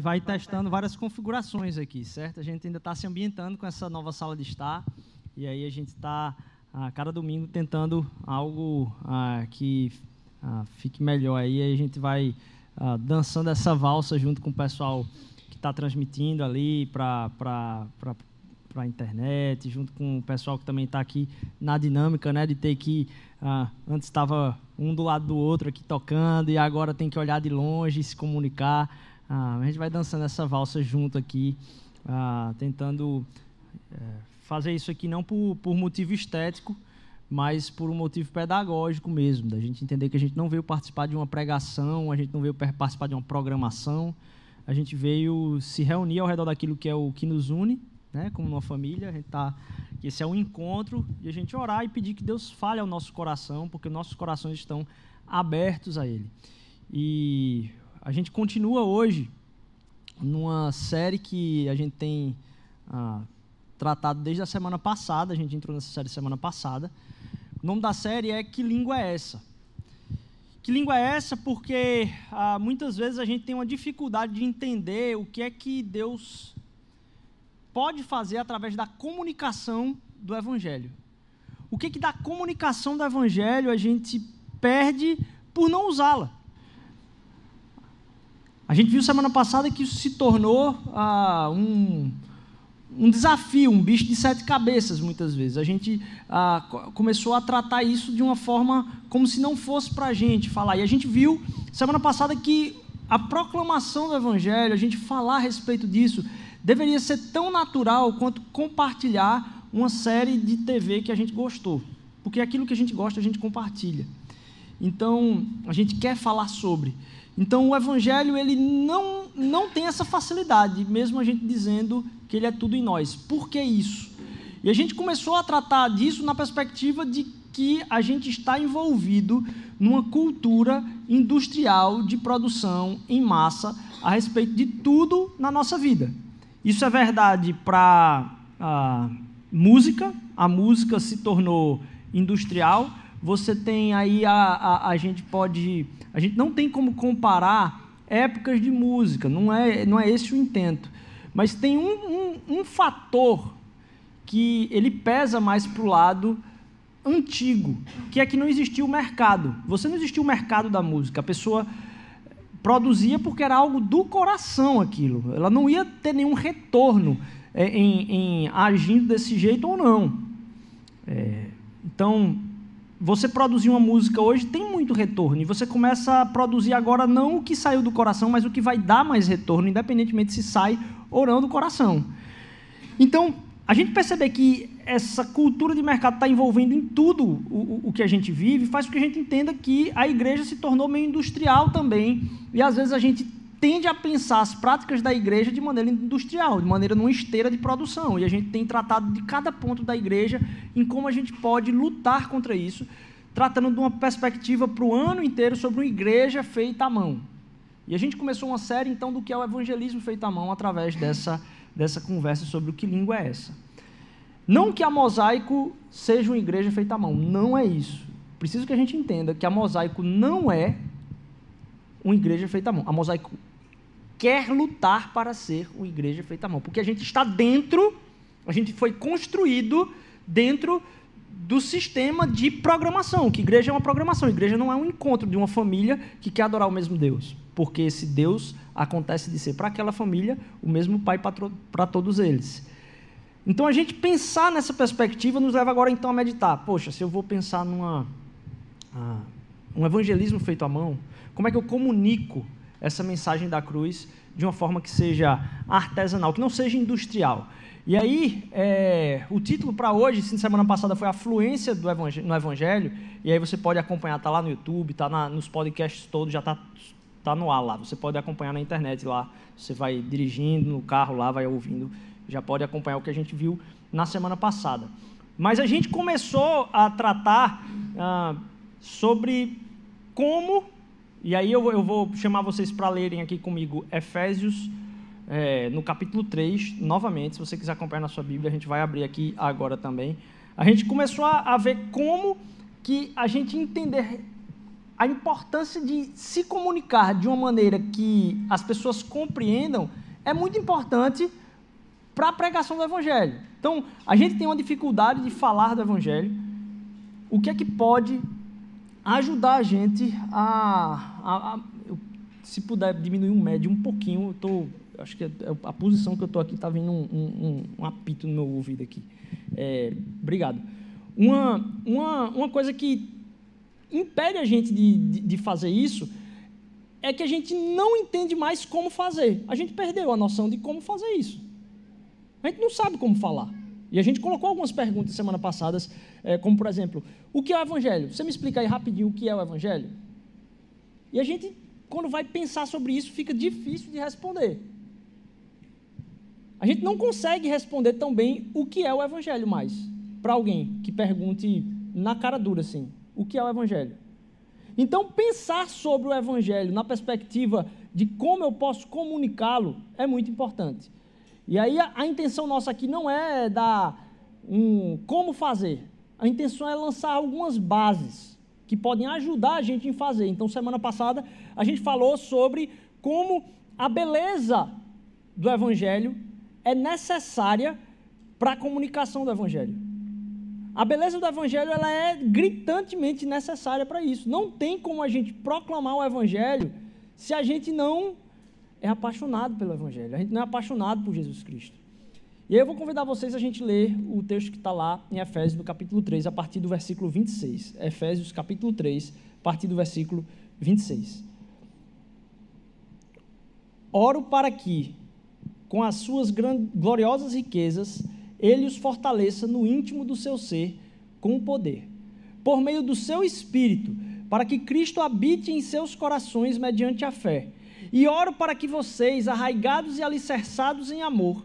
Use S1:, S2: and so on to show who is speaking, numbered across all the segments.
S1: vai testando várias configurações aqui, certo? A gente ainda está se ambientando com essa nova sala de estar. E aí a gente está, a cada domingo, tentando algo ah, que ah, fique melhor. Aí a gente vai ah, dançando essa valsa junto com o pessoal que está transmitindo ali para para a internet, junto com o pessoal que também está aqui na dinâmica, né, de ter que ah, antes estava um do lado do outro aqui tocando e agora tem que olhar de longe, se comunicar. Ah, a gente vai dançando essa valsa junto aqui, ah, tentando é, fazer isso aqui não por, por motivo estético, mas por um motivo pedagógico mesmo, da gente entender que a gente não veio participar de uma pregação, a gente não veio participar de uma programação, a gente veio se reunir ao redor daquilo que é o que nos une, né, como uma família, a gente tá, esse é um encontro de a gente orar e pedir que Deus fale ao nosso coração, porque nossos corações estão abertos a Ele. E a gente continua hoje numa série que a gente tem ah, tratado desde a semana passada, a gente entrou nessa série semana passada. O nome da série é Que Língua é Essa? Que língua é essa? Porque ah, muitas vezes a gente tem uma dificuldade de entender o que é que Deus pode fazer através da comunicação do Evangelho. O que, que da comunicação do Evangelho a gente perde por não usá-la? A gente viu semana passada que isso se tornou ah, um, um desafio, um bicho de sete cabeças, muitas vezes. A gente ah, começou a tratar isso de uma forma como se não fosse para a gente falar. E a gente viu semana passada que a proclamação do Evangelho, a gente falar a respeito disso, deveria ser tão natural quanto compartilhar uma série de TV que a gente gostou. Porque aquilo que a gente gosta, a gente compartilha. Então, a gente quer falar sobre. Então, o evangelho ele não não tem essa facilidade, mesmo a gente dizendo que ele é tudo em nós. Por que isso? E a gente começou a tratar disso na perspectiva de que a gente está envolvido numa cultura industrial de produção em massa a respeito de tudo na nossa vida. Isso é verdade para a música, a música se tornou industrial. Você tem aí a, a, a gente pode, a gente não tem como comparar épocas de música, não é, não é esse o intento. Mas tem um, um, um fator que ele pesa mais para o lado antigo, que é que não existia o mercado. Você não existia o mercado da música. A pessoa produzia porque era algo do coração aquilo. Ela não ia ter nenhum retorno é, em, em agindo desse jeito ou não. É, então, você produzir uma música hoje tem muito retorno. E você começa a produzir agora não o que saiu do coração, mas o que vai dar mais retorno, independentemente se sai ou não do coração. Então, a gente perceber que essa cultura de mercado está envolvendo em tudo o, o, que a gente vive, faz com que a gente entenda que a igreja se tornou meio industrial também. E às vezes a gente tende a pensar as práticas da igreja de maneira industrial, de maneira numa esteira de produção. E a gente tem tratado de cada ponto da igreja em como a gente pode lutar contra isso, tratando de uma perspectiva para o ano inteiro sobre uma igreja feita à mão. E a gente começou uma série então do que é o evangelismo feito à mão através dessa dessa conversa sobre o que língua é essa. Não que a mosaico seja uma igreja feita à mão, não é isso. Preciso que a gente entenda que a mosaico não é uma igreja feita à mão. A mosaico quer lutar para ser uma igreja feita à mão, porque a gente está dentro, a gente foi construído dentro do sistema de programação, que igreja é uma programação, igreja não é um encontro de uma família que quer adorar o mesmo Deus, porque esse Deus acontece de ser para aquela família o mesmo Pai para todos eles. Então a gente pensar nessa perspectiva nos leva agora então a meditar. Poxa, se eu vou pensar numa ah, um evangelismo feito à mão, como é que eu comunico essa mensagem da cruz de uma forma que seja artesanal, que não seja industrial? E aí, é, o título para hoje, sim, semana passada, foi a fluência no Evangelho, e aí você pode acompanhar, está lá no YouTube, está nos podcasts todos, já está tá no ar lá. Você pode acompanhar na internet lá. Você vai dirigindo no carro lá, vai ouvindo, já pode acompanhar o que a gente viu na semana passada. Mas a gente começou a tratar ah, sobre como, e aí eu, eu vou chamar vocês para lerem aqui comigo Efésios é, no capítulo 3, novamente, se você quiser acompanhar na sua Bíblia, a gente vai abrir aqui agora também. A gente começou a, a ver como que a gente entender a importância de se comunicar de uma maneira que as pessoas compreendam é muito importante para a pregação do Evangelho. Então, a gente tem uma dificuldade de falar do Evangelho. O que é que pode ajudar a gente a. a, a se puder diminuir um médio um pouquinho, eu tô, acho que é, é a posição que eu estou aqui está vindo um, um, um, apito no meu ouvido aqui. É, obrigado. Uma, uma, uma coisa que impede a gente de, de, de fazer isso é que a gente não entende mais como fazer. A gente perdeu a noção de como fazer isso. A gente não sabe como falar. E a gente colocou algumas perguntas semana passadas, é, como por exemplo, o que é o Evangelho? Você me explica aí rapidinho o que é o Evangelho? E a gente, quando vai pensar sobre isso, fica difícil de responder. A gente não consegue responder tão bem o que é o Evangelho mais, para alguém que pergunte na cara dura assim, o que é o Evangelho? Então, pensar sobre o Evangelho na perspectiva de como eu posso comunicá-lo é muito importante. E aí a, a, intenção nossa aqui não é dar um como fazer. A intenção é lançar algumas bases que podem ajudar a gente em fazer. Então, semana passada, a gente falou sobre como a beleza do Evangelho é necessária para a comunicação do Evangelho. A beleza do Evangelho ela é gritantemente necessária para isso. Não tem como a gente proclamar o Evangelho se a gente não é apaixonado pelo Evangelho, a gente não é apaixonado por Jesus Cristo. E aí eu vou convidar vocês a gente ler o texto que está lá em Efésios, no capítulo 3, a partir do versículo 26. Efésios, capítulo 3, a partir do versículo 26. Oro para que, com as suas gloriosas riquezas, ele os fortaleça no íntimo do seu ser com o poder, por meio do seu espírito, para que Cristo habite em seus corações mediante a fé e oro para que vocês, arraigados e alicerçados em amor,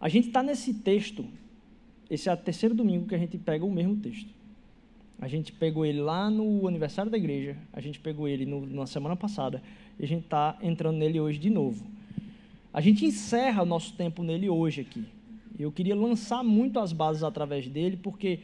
S1: A gente está nesse texto, esse é o terceiro domingo que a gente pega o mesmo texto. A gente pegou ele lá no aniversário da igreja, a gente pegou ele no, na semana passada, e a gente está entrando nele hoje de novo. A gente encerra o nosso tempo nele hoje aqui. Eu queria lançar muito as bases através dele, porque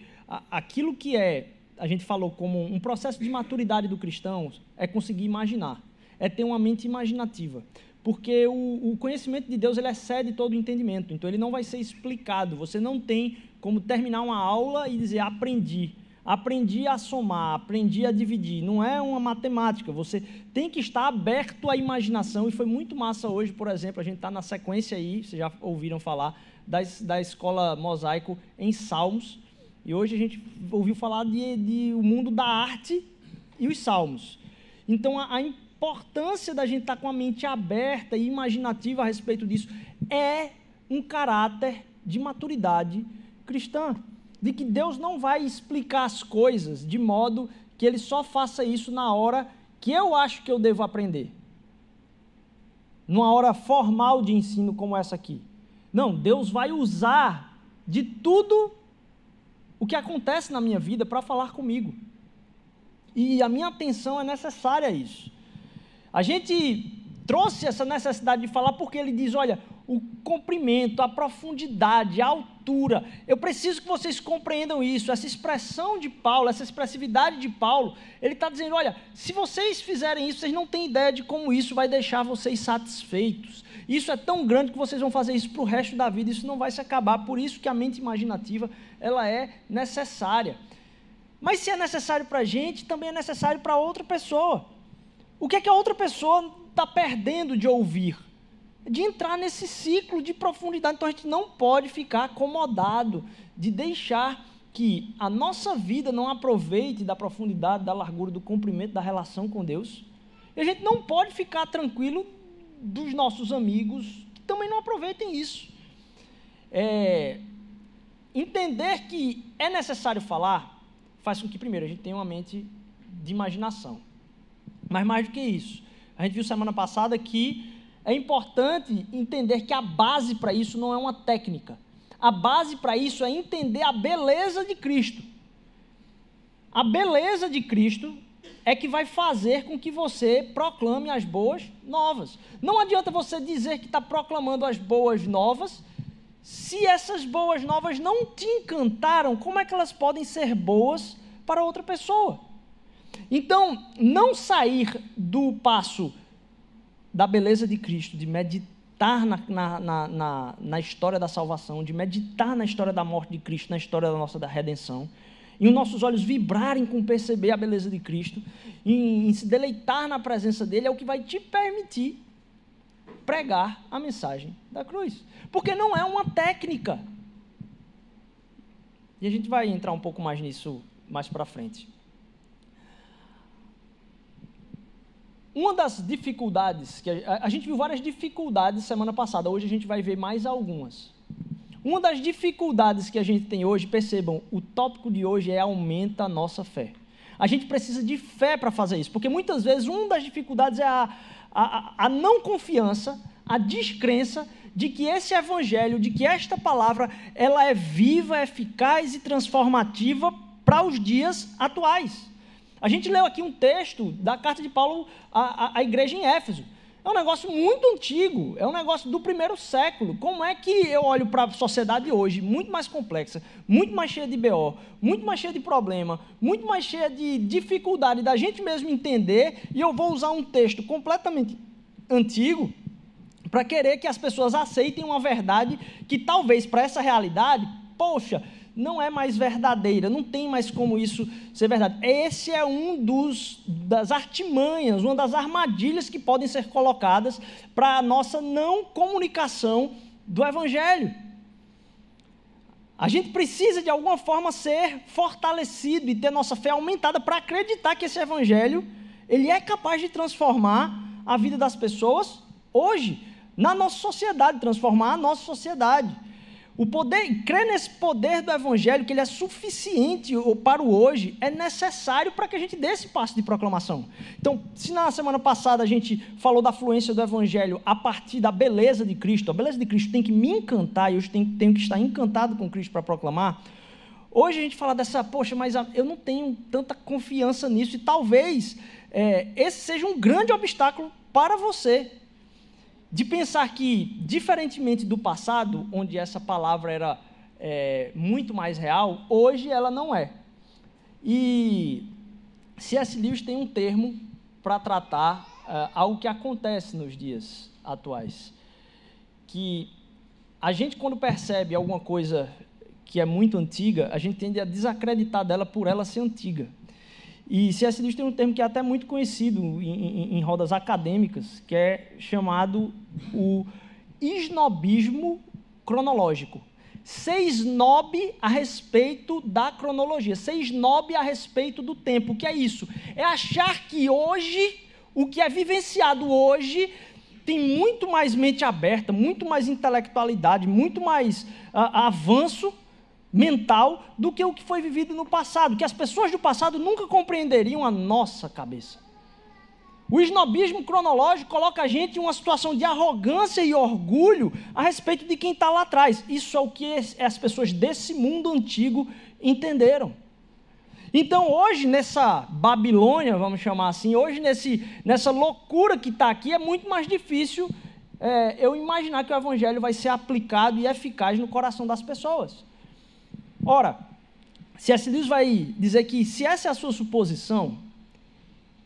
S1: aquilo que é a gente falou como um processo de maturidade do cristão é conseguir imaginar, é ter uma mente imaginativa. Porque o, o conhecimento de Deus ele excede todo o entendimento, então ele não vai ser explicado. Você não tem como terminar uma aula e dizer aprendi. Aprendi a somar, aprendi a dividir. Não é uma matemática. Você tem que estar aberto à imaginação. E foi muito massa hoje, por exemplo, a gente está na sequência aí, vocês já ouviram falar, da, da escola mosaico em Salmos. E hoje a gente ouviu falar de, de o mundo da arte e os salmos. Então a, a importância da gente estar tá com a mente aberta e imaginativa a respeito disso é um caráter de maturidade cristã. De que Deus não vai explicar as coisas de modo que Ele só faça isso na hora que eu acho que eu devo aprender. Numa hora formal de ensino como essa aqui. Não, Deus vai usar de tudo o que acontece na minha vida para falar comigo. E a minha atenção é necessária a isso. A gente trouxe essa necessidade de falar porque ele diz: olha, o comprimento, a profundidade, a altura. Eu preciso que vocês compreendam isso. Essa expressão de Paulo, essa expressividade de Paulo, ele está dizendo: olha, se vocês fizerem isso, vocês não têm ideia de como isso vai deixar vocês satisfeitos. Isso é tão grande que vocês vão fazer isso para o resto da vida, isso não vai se acabar. Por isso que a mente imaginativa ela é necessária. Mas se é necessário para a gente, também é necessário para outra pessoa. O que é que a outra pessoa está perdendo de ouvir? De entrar nesse ciclo de profundidade. Então a gente não pode ficar acomodado de deixar que a nossa vida não aproveite da profundidade, da largura, do comprimento da relação com Deus. E a gente não pode ficar tranquilo dos nossos amigos que também não aproveitem isso. É, entender que é necessário falar faz com que, primeiro, a gente tenha uma mente de imaginação. Mas mais do que isso, a gente viu semana passada que é importante entender que a base para isso não é uma técnica. A base para isso é entender a beleza de Cristo. A beleza de Cristo é que vai fazer com que você proclame as boas novas. Não adianta você dizer que está proclamando as boas novas, se essas boas novas não te encantaram, como é que elas podem ser boas para outra pessoa? Então, não sair do passo da beleza de Cristo, de meditar na, na, na, na, história da salvação, de meditar na história da morte de Cristo, na história da nossa da redenção, e os nossos olhos vibrarem com perceber a beleza de Cristo, em, em se deleitar na presença dele, é o que vai te permitir pregar a mensagem da cruz. Porque não é uma técnica. E a gente vai entrar um pouco mais nisso mais para frente. Uma das dificuldades, que a, a, gente viu várias dificuldades semana passada, hoje a gente vai ver mais algumas. Uma das dificuldades que a gente tem hoje, percebam, o tópico de hoje é aumenta a nossa fé. A gente precisa de fé para fazer isso, porque muitas vezes uma das dificuldades é a, a, a não confiança, a descrença de que esse evangelho, de que esta palavra, ela é viva, eficaz e transformativa para os dias atuais. A gente leu aqui um texto da carta de Paulo à, à, igreja em Éfeso. É um negócio muito antigo, é um negócio do primeiro século. Como é que eu olho para a sociedade hoje, muito mais complexa, muito mais cheia de BO, muito mais cheia de problema, muito mais cheia de dificuldade da gente mesmo entender, e eu vou usar um texto completamente antigo para querer que as pessoas aceitem uma verdade que talvez para essa realidade, poxa, não é mais verdadeira, não tem mais como isso ser verdade. Esse é um dos das artimanhas, uma das armadilhas que podem ser colocadas para a nossa não comunicação do evangelho. A gente precisa de alguma forma ser fortalecido e ter nossa fé aumentada para acreditar que esse evangelho ele é capaz de transformar a vida das pessoas hoje, na nossa sociedade, transformar a nossa sociedade. O poder, crer nesse poder do evangelho, que ele é suficiente para o hoje, é necessário para que a gente dê esse passo de proclamação. Então, se na semana passada a gente falou da fluência do evangelho a partir da beleza de Cristo, a beleza de Cristo tem que me encantar e eu tenho, tenho que estar encantado com Cristo para proclamar. Hoje a gente fala dessa, poxa, mas eu não tenho tanta confiança nisso e talvez é, esse seja um grande obstáculo para você de pensar que, diferentemente do passado, onde essa palavra era é, muito mais real, hoje ela não é. E C.S. Lewis tem um termo para tratar uh, algo que acontece nos dias atuais. Que a gente, quando percebe alguma coisa que é muito antiga, a gente tende a desacreditar dela por ela ser antiga. E C.S. Lewis tem um termo que é até muito conhecido em, em, em rodas acadêmicas, que é chamado o esnobismo cronológico. Ser snob a respeito da cronologia, ser snob a respeito do tempo. O que é isso? É achar que hoje, o que é vivenciado hoje, tem muito mais mente aberta, muito mais intelectualidade, muito mais uh, avanço mental do que o que foi vivido no passado, que as pessoas do passado nunca compreenderiam a nossa cabeça. O snobismo cronológico coloca a gente em uma situação de arrogância e orgulho a respeito de quem está lá atrás. Isso é o que as pessoas desse mundo antigo entenderam. Então, hoje, nessa Babilônia, vamos chamar assim, hoje, nesse, nessa loucura que está aqui, é muito mais difícil é, eu imaginar que o Evangelho vai ser aplicado e eficaz no coração das pessoas. Ora, C.S. Lewis vai dizer que se essa é a sua suposição,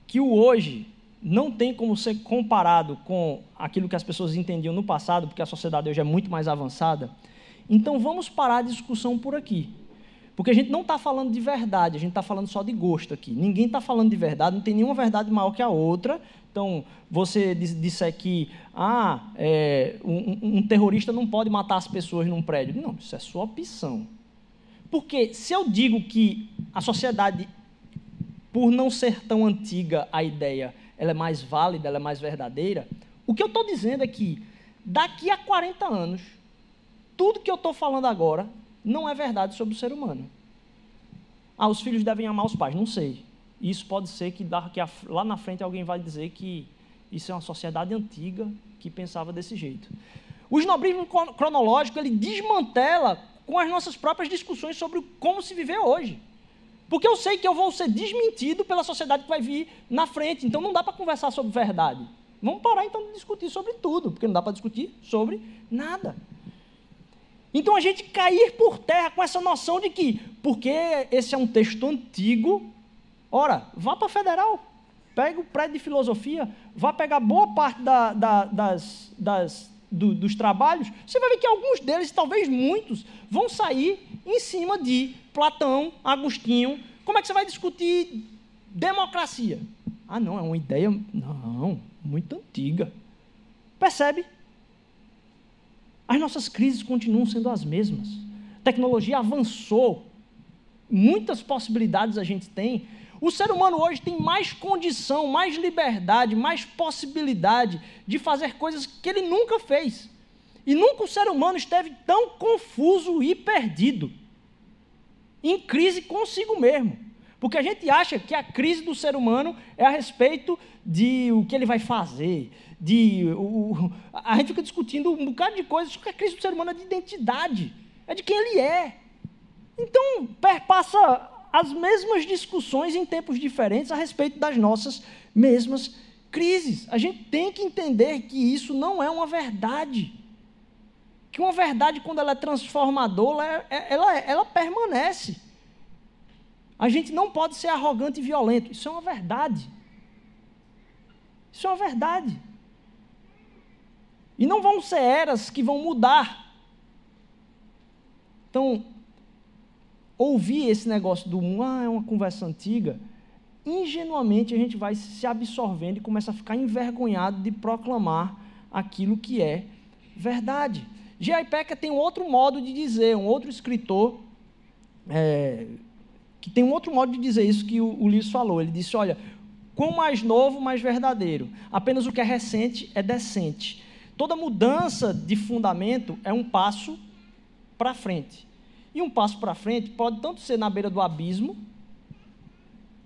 S1: que o hoje não tem como ser comparado com aquilo que as pessoas entendiam no passado, porque a sociedade hoje é muito mais avançada, então vamos parar a discussão por aqui. Porque a gente não está falando de verdade, a gente está falando só de gosto aqui. Ninguém está falando de verdade, não tem nenhuma verdade maior que a outra. Então, você disser que ah, é, um, um terrorista não pode matar as pessoas num prédio. Não, isso é sua opção. Porque se eu digo que a sociedade, por não ser tão antiga a ideia, ela é mais válida, ela é mais verdadeira, o que eu estou dizendo é que daqui a 40 anos, tudo que eu estou falando agora não é verdade sobre o ser humano. Ah, os filhos devem amar os pais, não sei. isso pode ser que, lá na frente alguém vai dizer que isso é uma sociedade antiga que pensava desse jeito. O esnobrismo cronológico ele desmantela com as nossas próprias discussões sobre como se viver hoje. Porque eu sei que eu vou ser desmentido pela sociedade que vai vir na frente, então não dá para conversar sobre verdade. Vamos parar então de discutir sobre tudo, porque não dá para discutir sobre nada. Então a gente cair por terra com essa noção de que, porque esse é um texto antigo, ora, vá para a federal, pega o prédio de filosofia, vá pegar boa parte da, da, das, das, do, dos trabalhos, você vai ver que alguns deles, talvez muitos, vão sair em cima de Platão, Agostinho. Como é que você vai discutir democracia? Ah, não, é uma ideia, não, muito antiga. Percebe? As nossas crises continuam sendo as mesmas. A tecnologia avançou. Muitas possibilidades a gente tem. O ser humano hoje tem mais condição, mais liberdade, mais possibilidade de fazer coisas que ele nunca fez. E nunca o ser humano esteve tão confuso e perdido, em crise consigo mesmo. Porque a gente acha que a crise do ser humano é a respeito de o que ele vai fazer, de o, a gente fica discutindo um bocado de coisas, só que a crise do ser humano é de identidade, é de quem ele é. Então, perpassa as mesmas discussões em tempos diferentes a respeito das nossas mesmas crises. A gente tem que entender que isso não é uma verdade. Que uma verdade, quando ela é transformadora, ela, é, ela, ela permanece. A gente não pode ser arrogante e violento. Isso é uma verdade. Isso é uma verdade. E não vão ser eras que vão mudar. Então, ouvir esse negócio do ah, é uma conversa antiga, ingenuamente a gente vai se absorvendo e começa a ficar envergonhado de proclamar aquilo que é verdade. G.I. Packer tem um outro modo de dizer, um outro escritor, é, que tem um outro modo de dizer isso que o, o falou. Ele disse: olha, quanto mais novo, mais verdadeiro. Apenas o que é recente é decente. Toda mudança de fundamento é um passo para frente. E um passo para frente pode tanto ser na beira do abismo,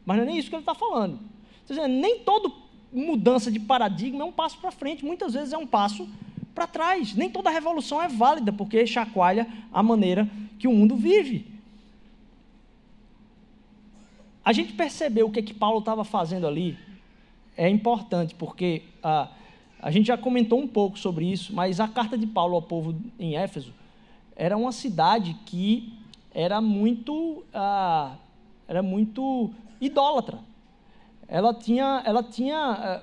S1: mas não é nem isso que ele está falando. Dizendo, nem toda mudança de paradigma é um passo para frente, muitas vezes é um passo para trás. Nem toda revolução é válida, porque chacoalha a maneira que o mundo vive. A gente percebeu o que, é que Paulo estava fazendo ali é importante, porque ah, a gente já comentou um pouco sobre isso, mas a carta de Paulo ao povo em Éfeso era uma cidade que era muito, ah, era muito idólatra. Ela tinha, ela tinha ah,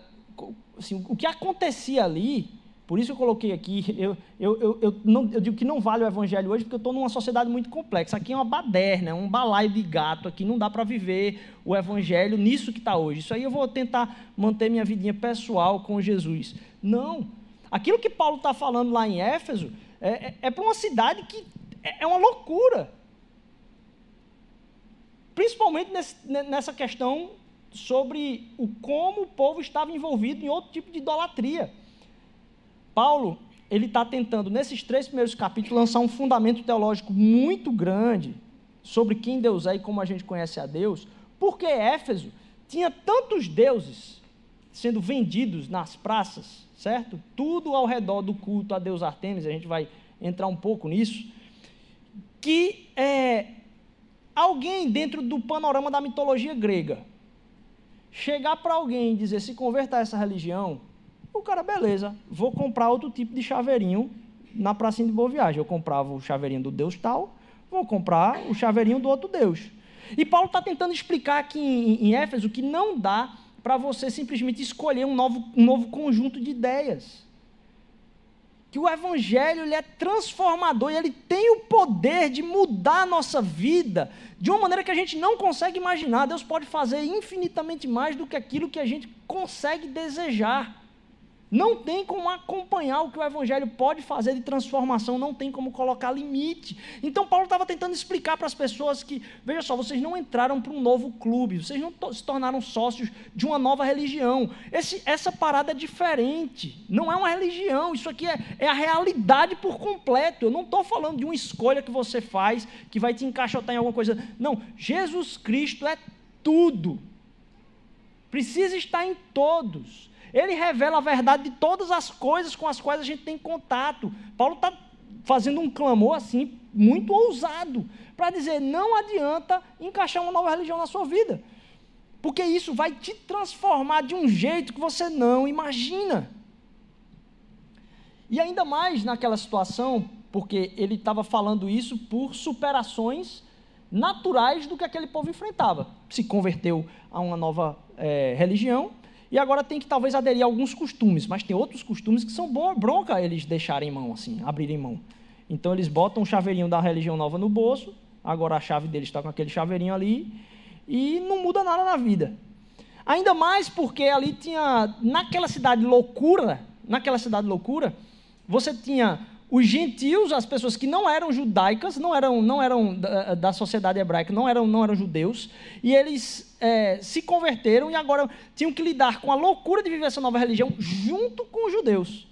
S1: assim, o que acontecia ali por isso eu coloquei aqui, eu, eu, eu, eu, não, eu digo que não vale o evangelho hoje, porque eu estou numa sociedade muito complexa. Aqui é uma baderna, é um balaio de gato, aqui não dá para viver o evangelho nisso que está hoje. Isso aí eu vou tentar manter minha vidinha pessoal com Jesus. Não. Aquilo que Paulo está falando lá em Éfeso é, é, é para uma cidade que é, é uma loucura. Principalmente nesse, nessa questão sobre o como o povo estava envolvido em outro tipo de idolatria. Paulo, ele está tentando, nesses três primeiros capítulos, lançar um fundamento teológico muito grande sobre quem Deus é e como a gente conhece a Deus, porque Éfeso tinha tantos deuses sendo vendidos nas praças, certo? Tudo ao redor do culto a Deus Artemis, a gente vai entrar um pouco nisso, que é, alguém dentro do panorama da mitologia grega chegar para alguém e dizer se converta a essa religião, o cara, beleza, vou comprar outro tipo de chaveirinho na pracinha de Boa Viagem. Eu comprava o chaveirinho do Deus tal, vou comprar o chaveirinho do outro Deus. E Paulo está tentando explicar aqui em, em Éfeso que não dá para você simplesmente escolher um novo, um novo conjunto de ideias. Que o Evangelho ele é transformador e ele tem o poder de mudar a nossa vida de uma maneira que a gente não consegue imaginar. Deus pode fazer infinitamente mais do que aquilo que a gente consegue desejar. Não tem como acompanhar o que o Evangelho pode fazer de transformação, não tem como colocar limite. Então, Paulo estava tentando explicar para as pessoas que, veja só, vocês não entraram para um novo clube, vocês não se tornaram sócios de uma nova religião. Esse, essa parada é diferente, não é uma religião, isso aqui é, é a realidade por completo. Eu não estou falando de uma escolha que você faz que vai te encaixotar em alguma coisa. Não, Jesus Cristo é tudo. precisa estar em todos. Ele revela a verdade de todas as coisas com as quais a gente tem contato. Paulo está fazendo um clamor assim, muito ousado, para dizer: não adianta encaixar uma nova religião na sua vida, porque isso vai te transformar de um jeito que você não imagina. E ainda mais naquela situação, porque ele estava falando isso por superações naturais do que aquele povo enfrentava. Se converteu a uma nova é, religião e agora tem que talvez aderir a alguns costumes, mas tem outros costumes que são bronca eles deixarem mão, assim, abrirem mão. Então eles botam o chaveirinho da religião nova no bolso, agora a chave deles está com aquele chaveirinho ali, e não muda nada na vida. Ainda mais porque ali tinha, naquela cidade loucura, naquela cidade loucura, você tinha os gentios, as pessoas que não eram judaicas, não eram, não eram da, da sociedade hebraica, não eram, não eram judeus, e eles é, se converteram e agora tinham que lidar com a loucura de viver essa nova religião junto com os judeus.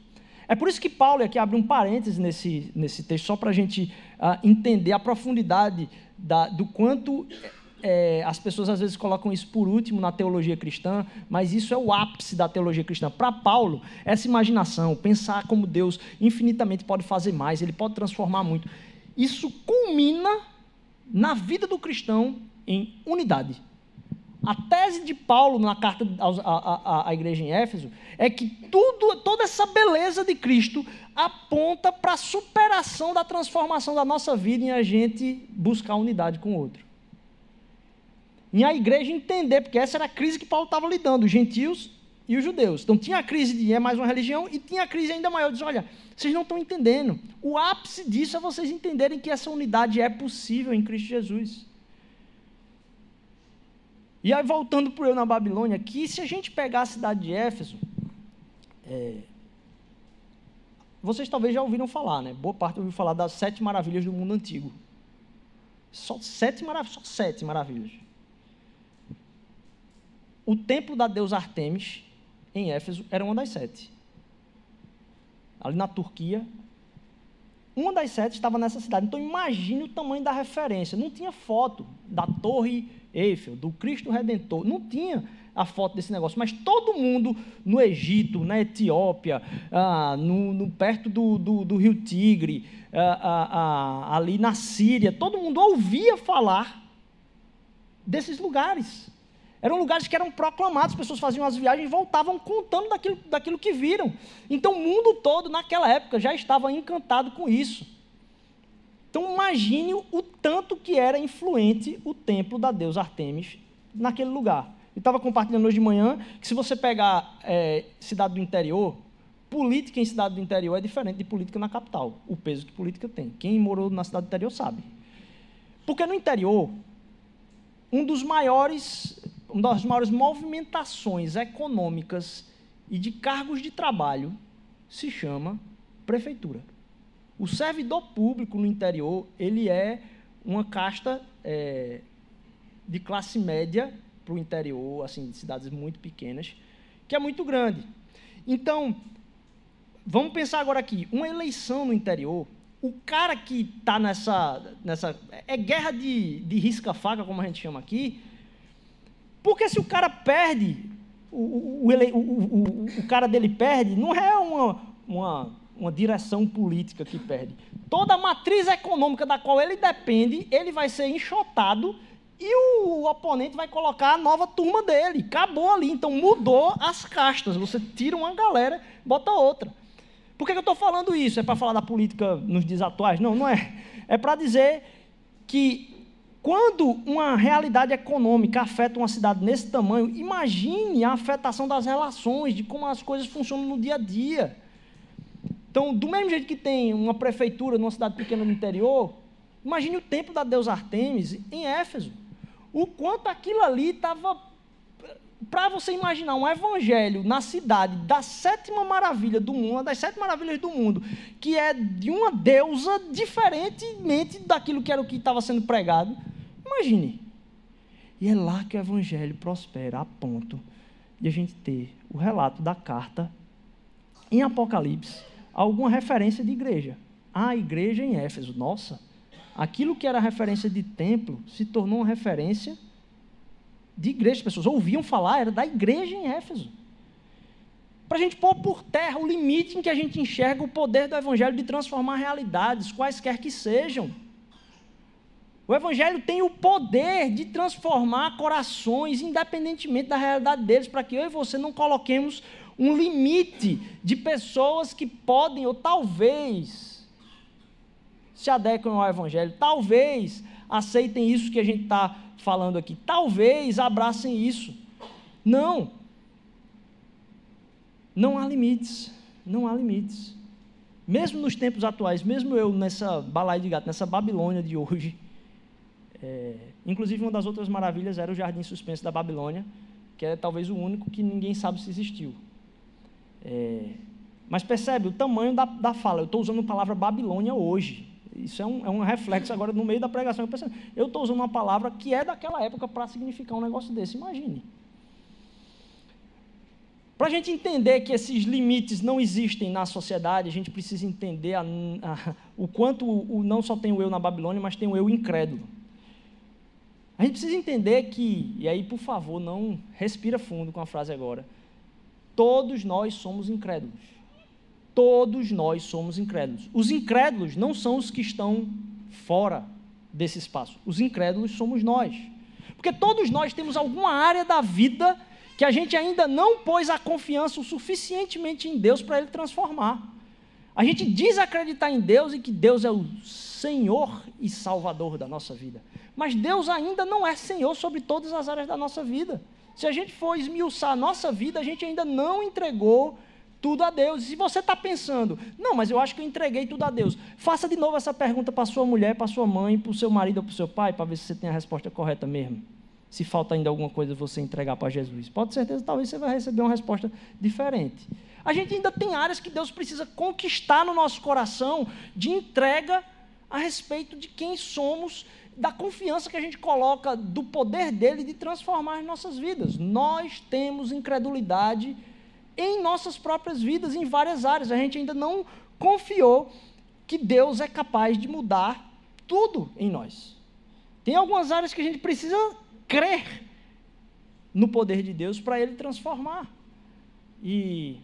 S1: É por isso que Paulo, aqui abre um parêntese nesse, nesse texto, só para a gente uh, entender a profundidade da, do quanto é, as pessoas às vezes colocam isso por último na teologia cristã, mas isso é o ápice da teologia cristã. Para Paulo, essa imaginação, pensar como Deus infinitamente pode fazer mais, ele pode transformar muito, isso culmina na vida do cristão em unidade. A tese de Paulo na carta à, igreja em Éfeso é que tudo, toda essa beleza de Cristo aponta para a superação da transformação da nossa vida em a gente buscar unidade com o outro em a igreja entender, porque essa era a crise que Paulo estava lidando, os gentios e os judeus. Então tinha a crise de é mais uma religião e tinha a crise ainda maior, diz, olha, vocês não estão entendendo. O ápice disso é vocês entenderem que essa unidade é possível em Cristo Jesus. E aí, voltando para eu na Babilônia, que se a gente pegar a cidade de Éfeso, é, vocês talvez já ouviram falar, né? Boa parte ouviu falar das sete maravilhas do mundo antigo. Só sete maravilhas, só sete maravilhas o templo da deusa Artemis, em Éfeso, era uma das sete. Ali na Turquia, uma das sete estava nessa cidade. Então imagine o tamanho da referência. Não tinha foto da Torre Eiffel, do Cristo Redentor. Não tinha a foto desse negócio. Mas todo mundo no Egito, na Etiópia, ah, no, no, perto do, do, do rio Tigre, ah, ah, ah ali na Síria, todo mundo ouvia falar desses lugares. Eram lugares que eram proclamados, as pessoas faziam as viagens e voltavam contando daquilo, daquilo que viram. Então o mundo todo, naquela época, já estava encantado com isso. Então imagine o tanto que era influente o templo da deusa Artemis naquele lugar. Eu estava compartilhando hoje de manhã que se você pegar é, cidade do interior, política em cidade do interior é diferente de política na capital. O peso que política tem. Quem morou na cidade do interior sabe. Porque no interior, um dos maiores uma das maiores movimentações econômicas e de cargos de trabalho se chama prefeitura. O servidor público no interior, ele é uma casta é, de classe média para o interior, assim, de cidades muito pequenas, que é muito grande. Então, vamos pensar agora aqui, uma eleição no interior, o cara que está nessa, nessa... É guerra de, de risca-faca, como a gente chama aqui, porque se o cara perde, o, o, o, o cara dele perde, não é uma, uma, uma direção política que perde. Toda a matriz econômica da qual ele depende, ele vai ser enxotado e o oponente vai colocar a nova turma dele. Acabou ali. Então mudou as castas. Você tira uma galera, bota outra. Por que, eu estou falando isso? É para falar da política nos dias atuais? Não, não é. É para dizer que quando uma realidade econômica afeta uma cidade nesse tamanho, imagine a afetação das relações, de como as coisas funcionam no dia a dia. Então, do mesmo jeito que tem uma prefeitura numa cidade pequena no interior, imagine o templo da deusa Artemis em Éfeso. O quanto aquilo ali estava. Para você imaginar um evangelho na cidade da sétima maravilha do mundo, uma das sete maravilhas do mundo, que é de uma deusa diferentemente daquilo que era o que estava sendo pregado, Imagine. E é lá que o evangelho prospera a ponto de a gente ter o relato da carta em Apocalipse, alguma referência de igreja. A igreja em Éfeso, nossa, aquilo que era referência de templo se tornou uma referência de igreja, as pessoas ouviam falar, era da igreja em Éfeso. Para a gente pôr por terra o limite em que a gente enxerga o poder do Evangelho de transformar realidades, quaisquer que sejam. O Evangelho tem o poder de transformar corações, independentemente da realidade deles, para que eu e você não coloquemos um limite de pessoas que podem ou talvez se adequem ao Evangelho, talvez aceitem isso que a gente está falando aqui, talvez abracem isso. Não. Não há limites. Não há limites. Mesmo nos tempos atuais, mesmo eu nessa balaia de gato, nessa Babilônia de hoje, é, inclusive uma das outras maravilhas era o Jardim Suspenso da Babilônia, que é talvez o único que ninguém sabe se existiu. É, mas percebe o tamanho da, da fala. Eu estou usando a palavra Babilônia hoje. Isso é um, é um reflexo agora no meio da pregação. Eu estou usando uma palavra que é daquela época para significar um negócio desse. Imagine. Para a gente entender que esses limites não existem na sociedade, a gente precisa entender a, a, o quanto o, o, não só tem o eu na Babilônia, mas tem o eu incrédulo. A gente precisa entender que, e aí por favor, não respira fundo com a frase agora. Todos nós somos incrédulos. Todos nós somos incrédulos. Os incrédulos não são os que estão fora desse espaço. Os incrédulos somos nós. Porque todos nós temos alguma área da vida que a gente ainda não pôs a confiança o suficientemente em Deus para Ele transformar. A gente diz acreditar em Deus e que Deus é o Senhor e Salvador da nossa vida. Mas Deus ainda não é Senhor sobre todas as áreas da nossa vida. Se a gente for esmiuçar a nossa vida, a gente ainda não entregou tudo a Deus. E se você está pensando, não, mas eu acho que eu entreguei tudo a Deus, faça de novo essa pergunta para sua mulher, para sua mãe, para o seu marido ou para o seu pai, para ver se você tem a resposta correta mesmo se falta ainda alguma coisa você entregar para Jesus. Pode ter certeza, talvez você vai receber uma resposta diferente. A gente ainda tem áreas que Deus precisa conquistar no nosso coração de entrega a respeito de quem somos, da confiança que a gente coloca do poder dele de transformar as nossas vidas. Nós temos incredulidade em nossas próprias vidas, em várias áreas. A gente ainda não confiou que Deus é capaz de mudar tudo em nós. Tem algumas áreas que a gente precisa crer no poder de Deus para ele transformar. E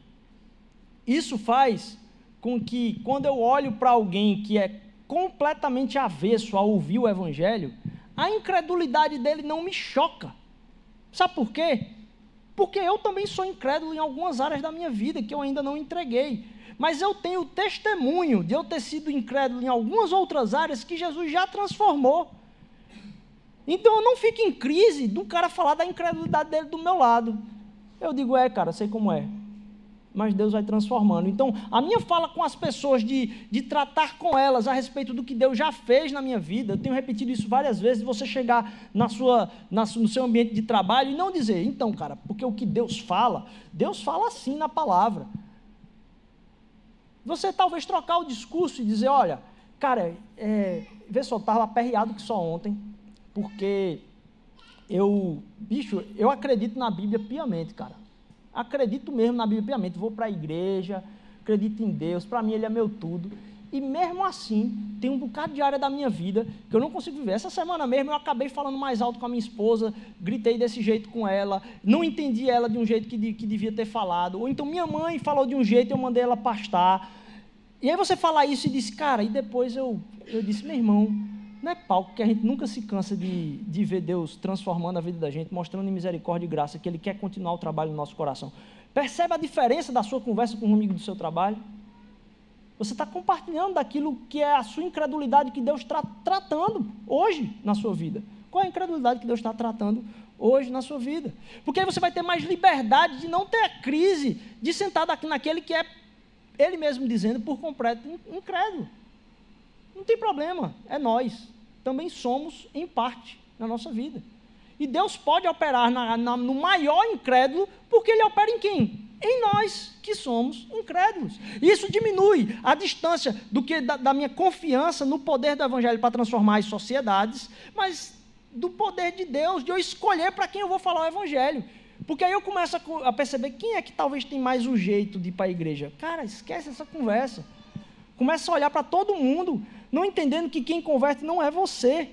S1: isso faz com que, quando eu olho para alguém que é completamente avesso a ouvir o Evangelho, a incredulidade dele não me choca. Sabe por quê? Porque eu também sou incrédulo em algumas áreas da minha vida que eu ainda não entreguei. Mas eu tenho testemunho de eu ter sido incrédulo em algumas outras áreas que Jesus já transformou. Então eu não fico em crise do cara falar da incredulidade dele do meu lado. Eu digo, é, cara, sei como é. Mas Deus vai transformando. Então, a minha fala com as pessoas, de, de tratar com elas a respeito do que Deus já fez na minha vida, eu tenho repetido isso várias vezes, você chegar na sua, na, no seu ambiente de trabalho e não dizer, então, cara, porque o que Deus fala, Deus fala assim na palavra. Você talvez trocar o discurso e dizer, olha, cara, é, vê só, estava aperreado que só ontem, porque eu, bicho, eu acredito na Bíblia piamente, cara. Acredito mesmo na Bíblia piamente. Vou para a igreja, acredito em Deus, para mim Ele é meu tudo. E mesmo assim, tem um bocado de área da minha vida que eu não consigo viver. Essa semana mesmo eu acabei falando mais alto com a minha esposa, gritei desse jeito com ela, não entendi ela de um jeito que, que devia ter falado. Ou então minha mãe falou de um jeito e eu mandei ela pastar. E aí você fala isso e disse, cara, e depois eu, eu disse, meu irmão, não é palco que a gente nunca se cansa de, de ver Deus transformando a vida da gente, mostrando em misericórdia e graça que Ele quer continuar o trabalho no nosso coração. Percebe a diferença da sua conversa com um amigo do seu trabalho? Você está compartilhando daquilo que é a sua incredulidade que Deus está tratando hoje na sua vida. Qual é a incredulidade que Deus está tratando hoje na sua vida? Porque aí você vai ter mais liberdade de não ter a crise de sentar naquele que é Ele mesmo dizendo por completo incrédulo. Não tem problema, é nós. Também somos em parte na nossa vida. E Deus pode operar na, na, no maior incrédulo, porque Ele opera em quem? Em nós, que somos incrédulos. Isso diminui a distância do que da, da minha confiança no poder do Evangelho para transformar as sociedades, mas do poder de Deus, de eu escolher para quem eu vou falar o Evangelho. Porque aí eu começo a, a perceber quem é que talvez tem mais o jeito de ir para a igreja. Cara, esquece essa conversa. Começa a olhar para todo mundo, não entendendo que quem converte não é você.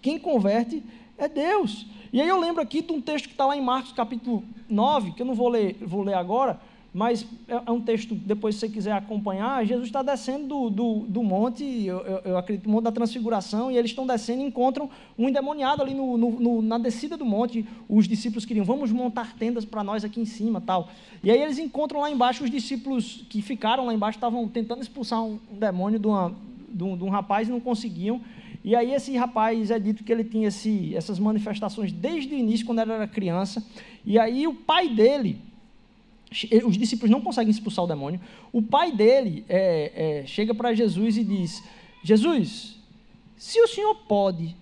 S1: Quem converte é Deus. E aí eu lembro aqui de um texto que está lá em Marcos capítulo 9, que eu não vou ler, vou ler agora, mas é, é um texto, depois se você quiser acompanhar, Jesus está descendo do, do, do monte, eu, eu, eu, acredito, monte da transfiguração, e eles estão descendo e encontram um endemoniado ali no, no, no, na descida do monte. Os discípulos queriam, vamos montar tendas para nós aqui em cima tal. E aí eles encontram lá embaixo os discípulos que ficaram lá embaixo, estavam tentando expulsar um, um demônio de, uma, de, um, de um rapaz e não conseguiam. E aí esse rapaz é dito que ele tinha esse, essas manifestações desde o início, quando ele era criança. E aí o pai dele os discípulos não conseguem expulsar o demônio. O pai dele é, é, chega para Jesus e diz: Jesus, se o senhor pode,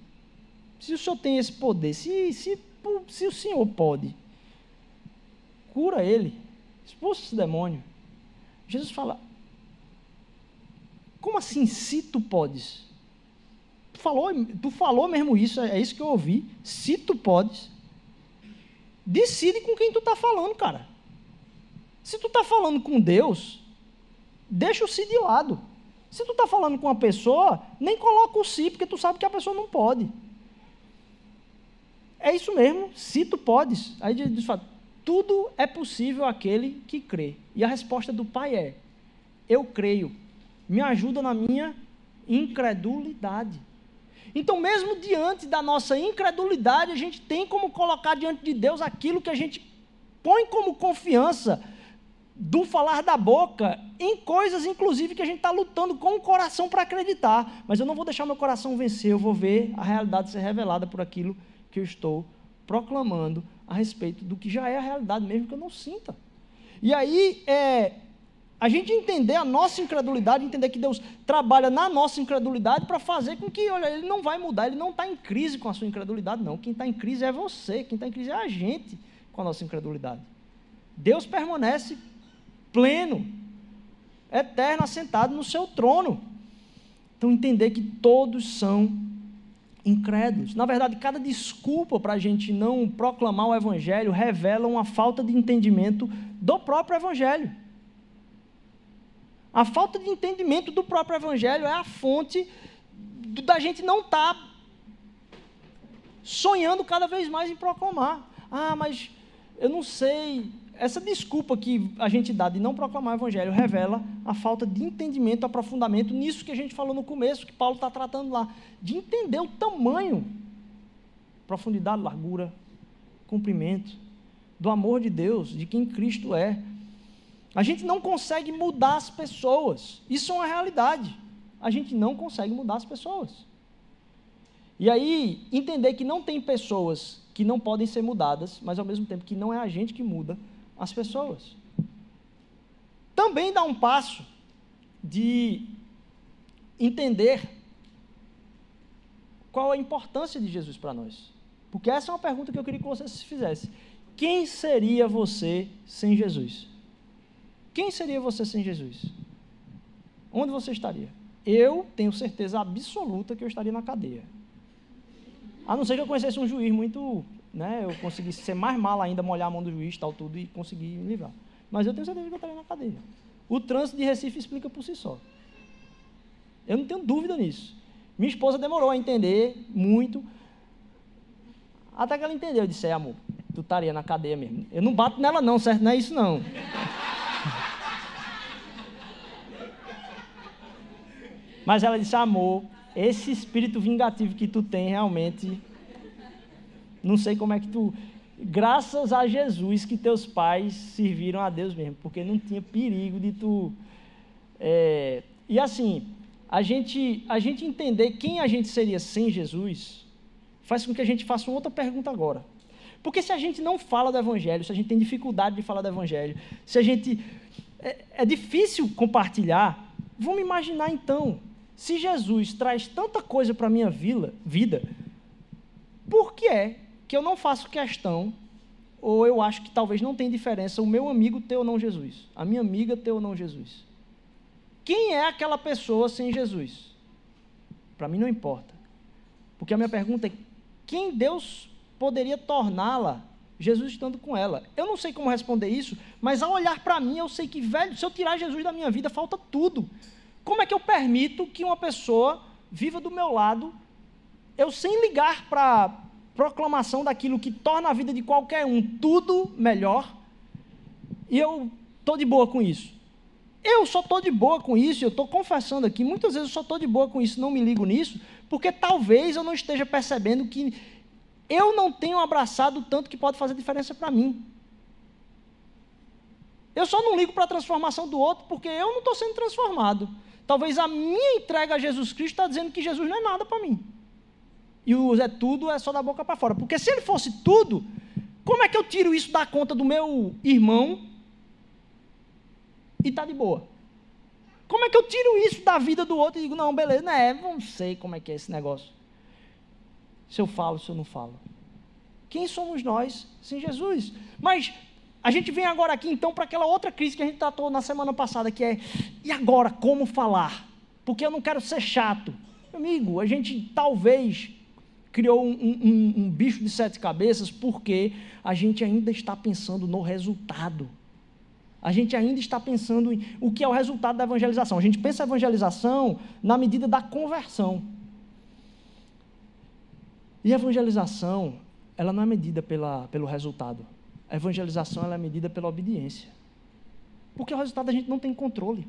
S1: se o senhor tem esse poder, se, se, se o senhor pode, cura ele, expulsa esse demônio. Jesus fala: Como assim, se tu podes? Tu falou, tu falou mesmo isso, é isso que eu ouvi. Se tu podes, decide com quem tu está falando, cara. Se tu está falando com Deus, deixa o si de lado. Se tu está falando com uma pessoa, nem coloca o si, porque tu sabe que a pessoa não pode. É isso mesmo, se tu podes. Aí fala, tudo é possível àquele que crê. E a resposta do pai é, eu creio. Me ajuda na minha incredulidade. Então, mesmo diante da nossa incredulidade, a gente tem como colocar diante de Deus aquilo que a gente põe como confiança do falar da boca em coisas, inclusive, que a gente está lutando com o coração para acreditar. Mas eu não vou deixar meu coração vencer, eu vou ver a realidade ser revelada por aquilo que eu estou proclamando a respeito do que já é a realidade, mesmo que eu não sinta. E aí, é, a gente entender a nossa incredulidade, entender que Deus trabalha na nossa incredulidade para fazer com que, olha, Ele não vai mudar, Ele não está em crise com a sua incredulidade, não. Quem está em crise é você, quem está em crise é a gente com a nossa incredulidade. Deus permanece pleno, eterno, assentado no seu trono. Então, entender que todos são incrédulos. Na verdade, cada desculpa para a gente não proclamar o Evangelho revela uma falta de entendimento do próprio Evangelho. A falta de entendimento do próprio Evangelho é a fonte da gente não estar tá sonhando cada vez mais em proclamar. Ah, mas eu não sei, essa desculpa que a gente dá de não proclamar o Evangelho revela a falta de entendimento, aprofundamento nisso que a gente falou no começo, que Paulo está tratando lá, de entender o tamanho, profundidade, largura, comprimento do amor de Deus, de quem Cristo é. A gente não consegue mudar as pessoas, isso é uma realidade. A gente não consegue mudar as pessoas. E aí, entender que não tem pessoas que não podem ser mudadas, mas ao mesmo tempo que não é a gente que muda, as pessoas. Também dá um passo de entender qual a importância de Jesus para nós. Porque essa é uma pergunta que eu queria que você se fizesse. Quem seria você sem Jesus? Quem seria você sem Jesus? Onde você estaria? Eu tenho certeza absoluta que eu estaria na cadeia. A não ser que eu conhecesse um juiz muito né, eu consegui ser mais mal ainda, molhar a mão do juiz, tal, tudo, e conseguir me livrar. Mas eu tenho certeza que eu estaria na cadeia. O trânsito de Recife explica por si só. Eu não tenho dúvida nisso. Minha esposa demorou a entender muito, até que ela entendeu. Eu disse, é, amor, tu estaria na cadeia mesmo. Eu não bato nela não, certo? Não é isso não. Mas ela disse, amor, esse espírito vingativo que tu tem realmente não sei como é que tu. Graças a Jesus que teus pais serviram a Deus mesmo, porque não tinha perigo de tu. É, e assim, a gente, a gente entender quem a gente seria sem Jesus faz com que a gente faça uma outra pergunta agora. Porque se a gente não fala do Evangelho, se a gente tem dificuldade de falar do Evangelho, se a gente. É, é difícil compartilhar, vamos imaginar então, se Jesus traz tanta coisa para a minha vida, por que é que eu não faço questão, ou eu acho que talvez não tenha diferença o meu amigo ter ou não Jesus, a minha amiga ter ou não Jesus. Quem é aquela pessoa sem Jesus? Para mim não importa. Porque a minha pergunta é: quem Deus poderia torná-la Jesus estando com ela? Eu não sei como responder isso, mas ao olhar para mim, eu sei que, velho, se eu tirar Jesus da minha vida, falta tudo. Como é que eu permito que uma pessoa viva do meu lado, eu sem ligar para proclamação daquilo que torna a vida de qualquer um tudo melhor, e eu estou de boa com isso. Eu só estou de boa com isso, eu estou confessando aqui, muitas vezes eu só estou de boa com isso, não me ligo nisso, porque talvez eu não esteja percebendo que eu não tenho abraçado tanto que pode fazer diferença para mim. Eu só não ligo para a transformação do outro porque eu não estou sendo transformado. Talvez a minha entrega a Jesus Cristo está dizendo que Jesus não é nada para mim. E o é tudo é só da boca para fora. Porque se ele fosse tudo, como é que eu tiro isso da conta do meu irmão e está de boa? Como é que eu tiro isso da vida do outro e digo, não, beleza, não é, não sei como é que é esse negócio. Se eu falo, se eu não falo. Quem somos nós sem Jesus? Mas a gente vem agora aqui então para aquela outra crise que a gente tratou na semana passada, que é, e agora, como falar? Porque eu não quero ser chato. Amigo, a gente talvez criou um, um, um, bicho de sete cabeças porque a gente ainda está pensando no resultado. A gente ainda está pensando em o que é o resultado da evangelização. A gente pensa a evangelização na medida da conversão. E a evangelização, ela não é medida pela, pelo resultado. A evangelização é medida pela obediência. Porque o resultado a gente não tem controle.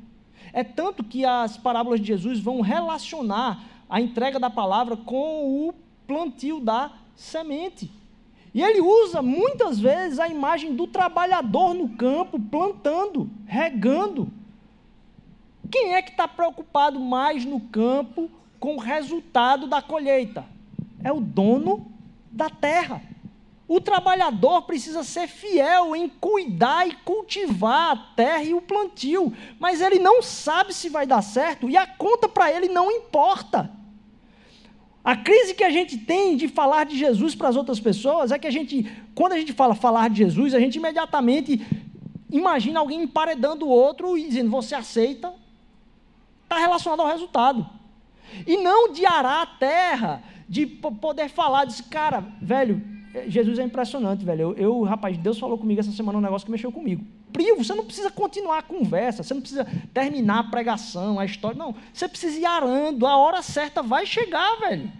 S1: É tanto que as parábolas de Jesus vão relacionar a entrega da palavra com o plantio da semente. E ele usa muitas vezes a imagem do trabalhador no campo, plantando, regando. Quem é que está preocupado mais no campo com o resultado da colheita? É o dono da terra. O trabalhador precisa ser fiel em cuidar e cultivar a terra e o plantio, mas ele não sabe se vai dar certo e a conta para ele não importa. A crise que a gente tem de falar de Jesus para as outras pessoas é que a gente, quando a gente fala falar de Jesus, a gente imediatamente imagina alguém emparedando o outro e dizendo, você aceita, está relacionado ao resultado. E não de arar a terra, de poder falar, desse cara, velho, Jesus é impressionante, velho. Eu, eu, rapaz, Deus falou comigo essa semana um negócio que mexeu comigo. Privo, você não precisa continuar a conversa, você não precisa terminar a pregação, a história. Não, você precisa ir arando, a hora certa vai chegar, velho.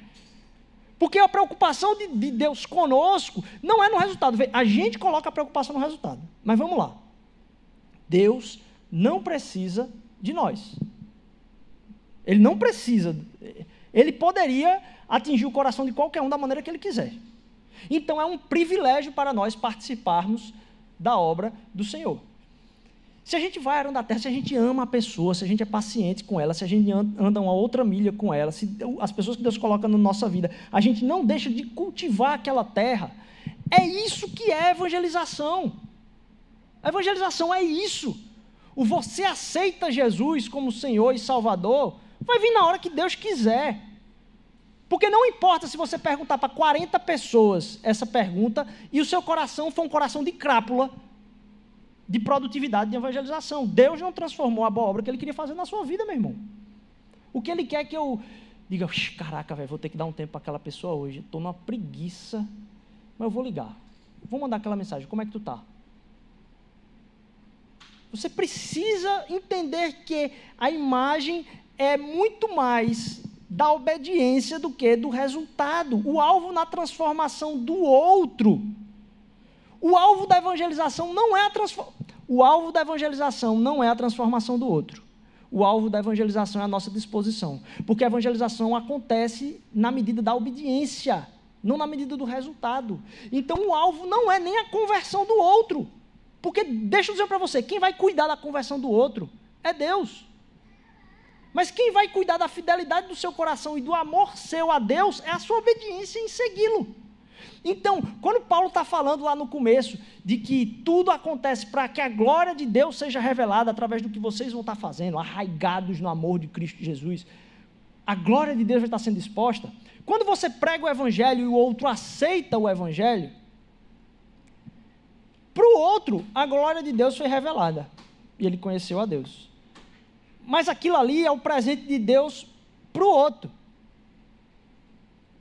S1: Porque a preocupação de, de Deus conosco não é no resultado. A gente coloca a preocupação no resultado. Mas vamos lá. Deus não precisa de nós. Ele não precisa. Ele poderia atingir o coração de qualquer um da maneira que ele quiser. Então é um privilégio para nós participarmos da obra do Senhor. Se a gente vai arando a terra, se a gente ama a pessoa, se a gente é paciente com ela, se a gente anda uma outra milha com ela, se as pessoas que Deus coloca na nossa vida, a gente não deixa de cultivar aquela terra, é isso que é evangelização. A evangelização é isso. O você aceita Jesus como Senhor e Salvador, vai vir na hora que Deus quiser. Porque não importa se você perguntar para 40 pessoas essa pergunta e o seu coração for um coração de crápula de produtividade de evangelização. Deus não transformou a boa obra que ele queria fazer na sua vida, meu irmão. O que ele quer é que eu diga, caraca, velho, vou ter que dar um tempo para aquela pessoa hoje. Estou numa preguiça, mas eu vou ligar. Vou mandar aquela mensagem. Como é que tu está? Você precisa entender que a imagem é muito mais da obediência do que do resultado. O alvo na transformação do outro. O alvo da evangelização não é a transformação. O alvo da evangelização não é a transformação do outro. O alvo da evangelização é a nossa disposição. Porque a evangelização acontece na medida da obediência, não na medida do resultado. Então o alvo não é nem a conversão do outro. Porque, deixa eu dizer para você, quem vai cuidar da conversão do outro é Deus. Mas quem vai cuidar da fidelidade do seu coração e do amor seu a Deus é a sua obediência em segui-lo. Então, quando Paulo está falando lá no começo de que tudo acontece para que a glória de Deus seja revelada através do que vocês vão estar tá fazendo, arraigados no amor de Cristo Jesus, a glória de Deus vai estar tá sendo exposta. Quando você prega o Evangelho e o outro aceita o Evangelho, para o outro, a glória de Deus foi revelada e ele conheceu a Deus mas aquilo ali é o presente de Deus para o outro.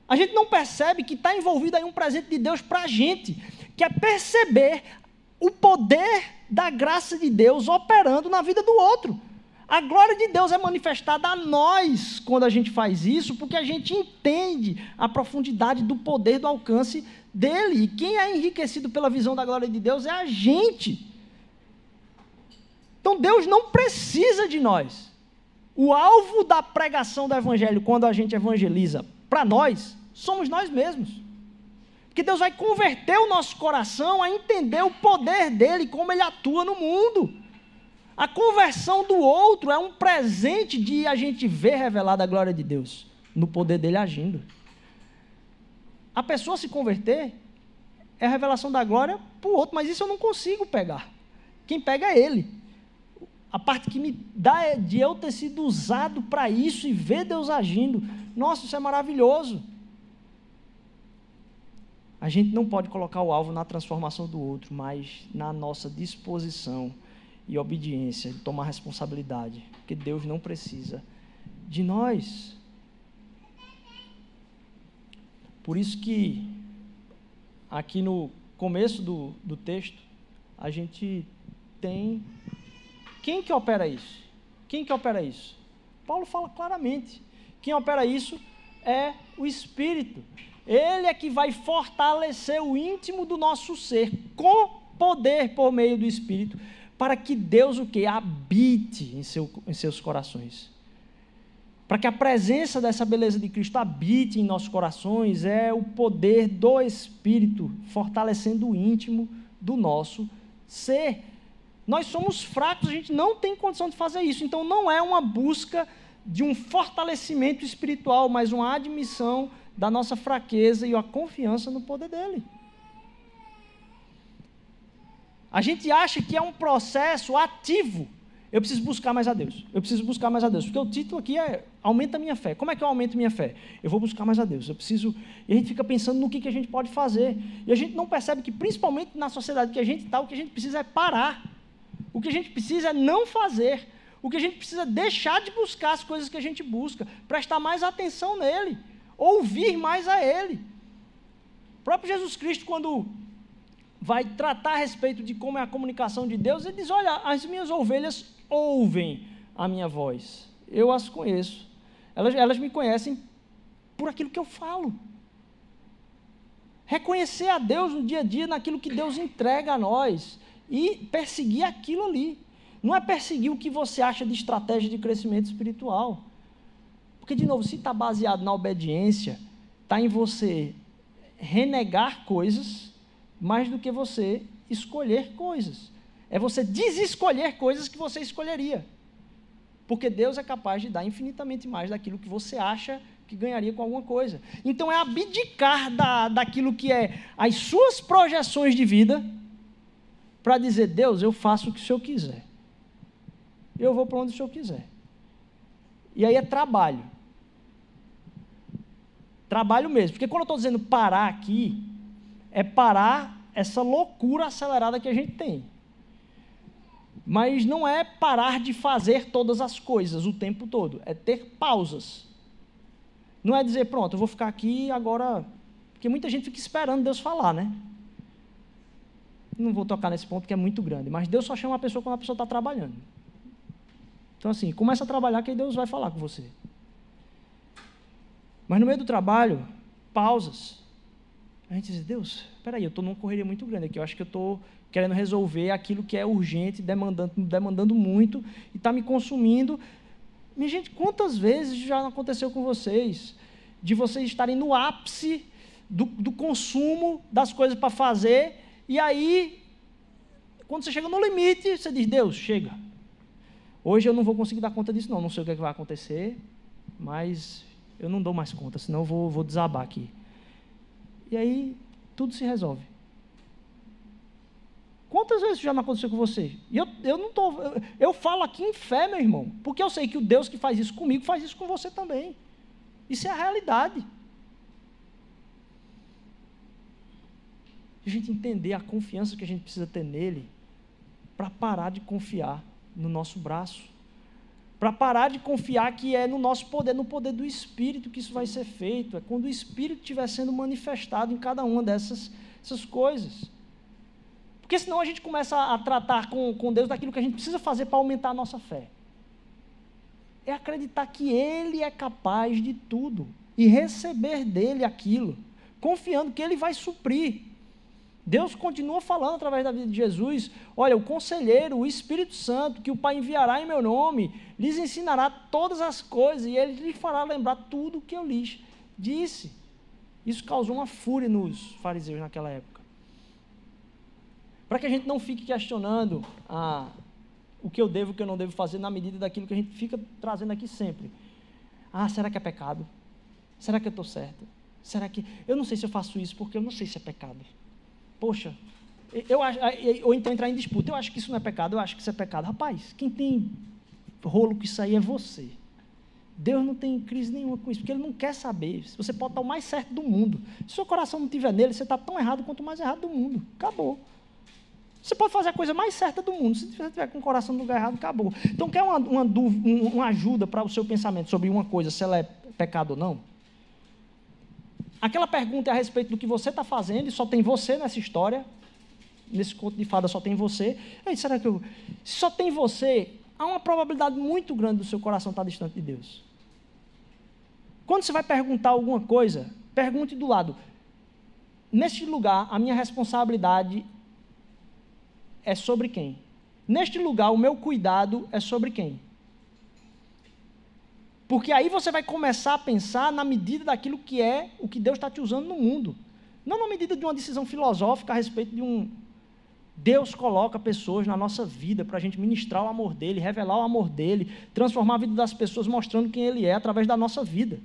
S1: A gente não percebe que está envolvido aí um presente de Deus para a gente, que é perceber o poder da graça de Deus operando na vida do outro. A glória de Deus é manifestada a nós quando a gente faz isso, porque a gente entende a profundidade do poder, do alcance dele. E quem é enriquecido pela visão da glória de Deus é a gente. Então Deus não precisa de nós. O alvo da pregação do evangelho, quando a gente evangeliza para nós, somos nós mesmos. Porque Deus vai converter o nosso coração a entender o poder dele, como ele atua no mundo. A conversão do outro é um presente de a gente ver revelada a glória de Deus, no poder dele agindo. A pessoa se converter é a revelação da glória para o outro, mas isso eu não consigo pegar. Quem pega é ele. A parte que me dá é de eu ter sido usado para isso e ver Deus agindo. Nossa, isso é maravilhoso. A gente não pode colocar o alvo na transformação do outro, mas na nossa disposição e obediência, de tomar responsabilidade, porque Deus não precisa de nós. Por isso que aqui no começo do, do texto a gente tem quem que opera isso? Quem que opera isso? Paulo fala claramente. Quem opera isso é o Espírito. Ele é que vai fortalecer o íntimo do nosso ser com poder por meio do Espírito para que Deus o que habite em, seu, em seus corações. Para que a presença dessa beleza de Cristo habite em nossos corações, é o poder do Espírito fortalecendo o íntimo do nosso ser. Nós somos fracos, a gente não tem condição de fazer isso. Então não é uma busca de um fortalecimento espiritual, mas uma admissão da nossa fraqueza e a confiança no poder dele. A gente acha que é um processo ativo. Eu preciso buscar mais a Deus. Eu preciso buscar mais a Deus. Porque o título aqui é Aumenta a minha fé. Como é que eu aumento minha fé? Eu vou buscar mais a Deus. Eu preciso. E a gente fica pensando no que, que a gente pode fazer. E a gente não percebe que, principalmente na sociedade que a gente está, o que a gente precisa é parar. O que a gente precisa é não fazer. O que a gente precisa é deixar de buscar as coisas que a gente busca, prestar mais atenção nele, ouvir mais a ele. O próprio Jesus Cristo, quando vai tratar a respeito de como é a comunicação de Deus, ele diz: Olha, as minhas ovelhas ouvem a minha voz, eu as conheço, elas, elas me conhecem por aquilo que eu falo. Reconhecer a Deus no dia a dia, naquilo que Deus entrega a nós e perseguir aquilo ali. Não é perseguir o que você acha de estratégia de crescimento espiritual. Porque, de novo, se está baseado na obediência, está em você renegar coisas mais do que você escolher coisas. É você desescolher coisas que você escolheria. Porque Deus é capaz de dar infinitamente mais daquilo que você acha que ganharia com alguma coisa. Então é abdicar da, daquilo que é as suas projeções de vida para dizer, Deus, eu faço o que o Senhor quiser. Eu vou para onde o Senhor quiser. E aí é trabalho. Trabalho mesmo. Porque quando eu estou dizendo parar aqui, é parar essa loucura acelerada que a gente tem. Mas não é parar de fazer todas as coisas o tempo todo, é ter pausas. Não é dizer, pronto, eu vou ficar aqui agora. Porque muita gente fica esperando Deus falar, né? Não vou tocar nesse ponto que é muito grande, mas Deus só chama a pessoa quando a pessoa está trabalhando. Então, assim, começa a trabalhar que aí Deus vai falar com você. Mas no meio do trabalho, pausas. A gente diz, Deus, peraí, eu estou numa correria muito grande aqui, eu acho que eu estou querendo resolver aquilo que é urgente, demandando, demandando muito e está me consumindo. Minha gente, quantas vezes já aconteceu com vocês de vocês estarem no ápice do, do consumo das coisas para fazer e aí, quando você chega no limite, você diz, Deus, chega. Hoje eu não vou conseguir dar conta disso, não. Não sei o que, é que vai acontecer, mas eu não dou mais conta, senão eu vou, vou desabar aqui. E aí tudo se resolve. Quantas vezes já não aconteceu com você? E eu, eu não tô, eu, eu falo aqui em fé, meu irmão, porque eu sei que o Deus que faz isso comigo faz isso com você também. Isso é a realidade. A gente entender a confiança que a gente precisa ter nele para parar de confiar no nosso braço para parar de confiar que é no nosso poder, no poder do Espírito que isso vai ser feito. É quando o Espírito estiver sendo manifestado em cada uma dessas essas coisas. Porque senão a gente começa a tratar com, com Deus daquilo que a gente precisa fazer para aumentar a nossa fé. é acreditar que Ele é capaz de tudo e receber dele aquilo, confiando que Ele vai suprir. Deus continua falando através da vida de Jesus: olha, o conselheiro, o Espírito Santo, que o Pai enviará em meu nome, lhes ensinará todas as coisas e ele lhes fará lembrar tudo o que eu lhes disse. Isso causou uma fúria nos fariseus naquela época. Para que a gente não fique questionando ah, o que eu devo e o que eu não devo fazer na medida daquilo que a gente fica trazendo aqui sempre. Ah, será que é pecado? Será que eu estou certo? Será que. Eu não sei se eu faço isso porque eu não sei se é pecado. Poxa, eu ou então entrar em disputa. Eu acho que isso não é pecado, eu acho que isso é pecado. Rapaz, quem tem rolo com isso aí é você. Deus não tem crise nenhuma com isso, porque Ele não quer saber. Você pode estar o mais certo do mundo. Se seu coração não estiver nele, você está tão errado quanto o mais errado do mundo. Acabou. Você pode fazer a coisa mais certa do mundo. Se você estiver com o coração no lugar errado, acabou. Então, quer uma, uma, uma ajuda para o seu pensamento sobre uma coisa, se ela é pecado ou não? Aquela pergunta é a respeito do que você está fazendo e só tem você nessa história. Nesse conto de fada só tem você. Ei, será que eu. Se só tem você, há uma probabilidade muito grande do seu coração estar distante de Deus. Quando você vai perguntar alguma coisa, pergunte do lado. Neste lugar, a minha responsabilidade é sobre quem? Neste lugar, o meu cuidado é sobre quem? Porque aí você vai começar a pensar na medida daquilo que é o que Deus está te usando no mundo. Não na medida de uma decisão filosófica a respeito de um. Deus coloca pessoas na nossa vida para a gente ministrar o amor dele, revelar o amor dele, transformar a vida das pessoas mostrando quem ele é através da nossa vida.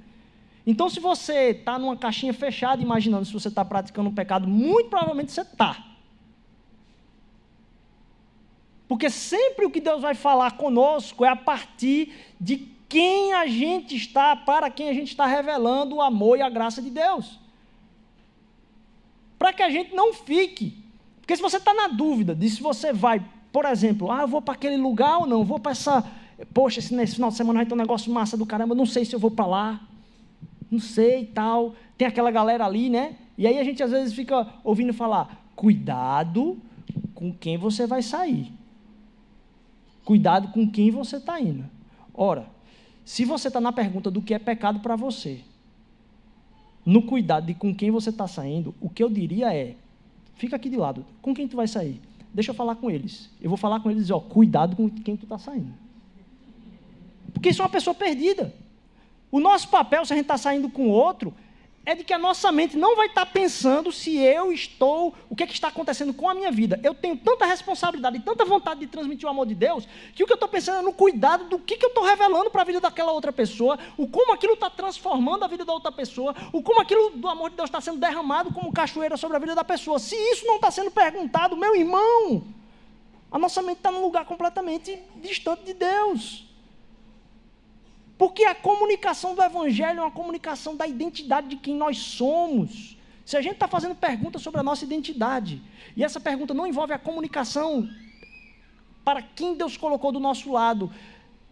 S1: Então, se você está numa caixinha fechada, imaginando se você está praticando um pecado, muito provavelmente você está. Porque sempre o que Deus vai falar conosco é a partir de quem a gente está, para quem a gente está revelando o amor e a graça de Deus. Para que a gente não fique. Porque se você está na dúvida de se você vai, por exemplo, ah, eu vou para aquele lugar ou não, vou para essa. Poxa, esse, final de semana vai ter um negócio massa do caramba, não sei se eu vou para lá. Não sei e tal. Tem aquela galera ali, né? E aí a gente às vezes fica ouvindo falar: cuidado com quem você vai sair. Cuidado com quem você está indo. Ora, se você está na pergunta do que é pecado para você, no cuidado de com quem você está saindo, o que eu diria é: fica aqui de lado, com quem tu vai sair? Deixa eu falar com eles. Eu vou falar com eles e dizer: ó, cuidado com quem tu está saindo. Porque isso é uma pessoa perdida. O nosso papel, se a gente está saindo com outro, é de que a nossa mente não vai estar pensando se eu estou, o que, é que está acontecendo com a minha vida. Eu tenho tanta responsabilidade e tanta vontade de transmitir o amor de Deus, que o que eu estou pensando é no cuidado do que, que eu estou revelando para a vida daquela outra pessoa, o como aquilo está transformando a vida da outra pessoa, o como aquilo do amor de Deus está sendo derramado como cachoeira sobre a vida da pessoa. Se isso não está sendo perguntado, meu irmão, a nossa mente está num lugar completamente distante de Deus. Porque a comunicação do Evangelho é uma comunicação da identidade de quem nós somos. Se a gente está fazendo perguntas sobre a nossa identidade, e essa pergunta não envolve a comunicação para quem Deus colocou do nosso lado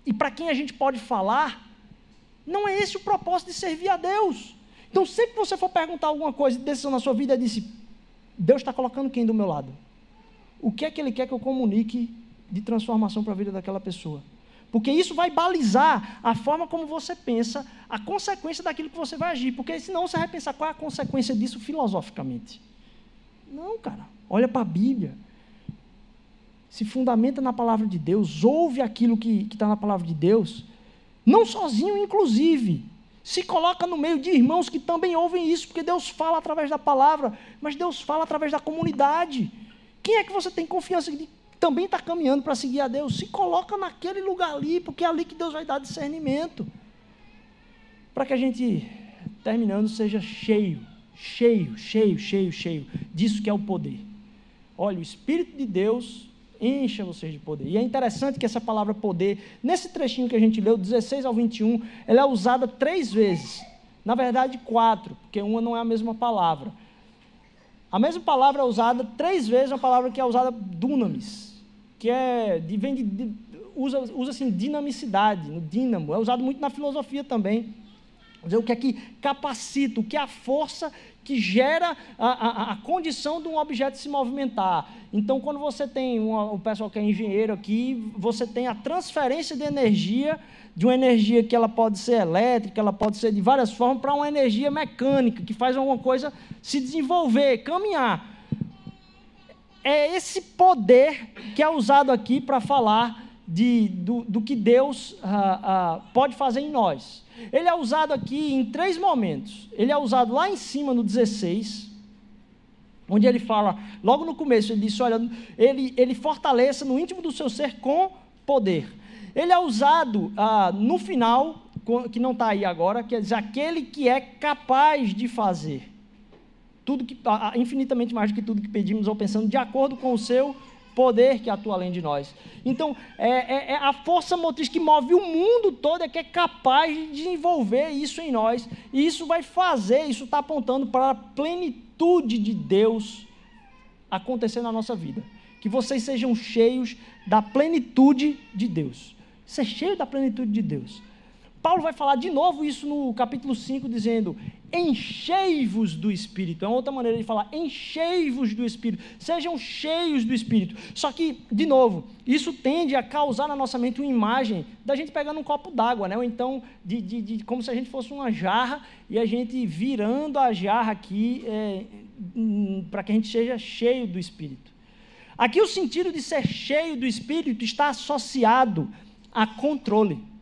S1: e para quem a gente pode falar, não é esse o propósito de servir a Deus. Então, sempre que você for perguntar alguma coisa de decisão na sua vida, disse: Deus está colocando quem do meu lado? O que é que Ele quer que eu comunique de transformação para a vida daquela pessoa? Porque isso vai balizar a forma como você pensa, a consequência daquilo que você vai agir. Porque senão você vai pensar qual é a consequência disso filosoficamente. Não, cara. Olha para a Bíblia. Se fundamenta na palavra de Deus, ouve aquilo que está na palavra de Deus. Não sozinho, inclusive. Se coloca no meio de irmãos que também ouvem isso, porque Deus fala através da palavra, mas Deus fala através da comunidade. Quem é que você tem confiança de também está caminhando para seguir a Deus, se coloca naquele lugar ali, porque é ali que Deus vai dar discernimento. Para que a gente, terminando, seja cheio, cheio, cheio, cheio, cheio disso que é o poder. Olha, o Espírito de Deus encha vocês de poder. E é interessante que essa palavra poder, nesse trechinho que a gente leu, 16 ao 21, ela é usada três vezes. Na verdade, quatro, porque uma não é a mesma palavra. A mesma palavra é usada três vezes, uma palavra que é usada dunamis que é, vem de, de, usa, usa assim, dinamicidade, no dínamo, é usado muito na filosofia também. Dizer, o que é que capacita, o que é a força que gera a, a, a condição de um objeto se movimentar. Então, quando você tem um, pessoal que é engenheiro aqui, você tem a transferência de energia de uma energia que ela pode ser elétrica, ela pode ser de várias formas, para uma energia mecânica, que faz alguma coisa se desenvolver, caminhar. É esse poder que é usado aqui para falar de, do, do que Deus ah, ah, pode fazer em nós. Ele é usado aqui em três momentos. Ele é usado lá em cima, no 16, onde ele fala, logo no começo, ele diz: olha, ele, ele fortaleça no íntimo do seu ser com poder. Ele é usado ah, no final, que não está aí agora, quer dizer, aquele que é capaz de fazer tudo que infinitamente mais do que tudo que pedimos ou pensando, de acordo com o seu poder que atua além de nós. Então, é, é, é, a força motriz que move o mundo todo é que é capaz de desenvolver isso em nós. E isso vai fazer, isso está apontando para a plenitude de Deus acontecer na nossa vida. Que vocês sejam cheios da plenitude de Deus ser cheio da plenitude de Deus. Paulo vai falar de novo isso no capítulo 5, dizendo: enchei-vos do Espírito. É uma outra maneira de falar: enchei-vos do Espírito. Sejam cheios do Espírito. Só que, de novo, isso tende a causar na nossa mente uma imagem da gente pegando um copo d'água, né? ou então de, de, de, como se a gente fosse uma jarra e a gente virando a jarra aqui é, para que a gente seja cheio do Espírito. Aqui o sentido de ser cheio do Espírito está associado a controle.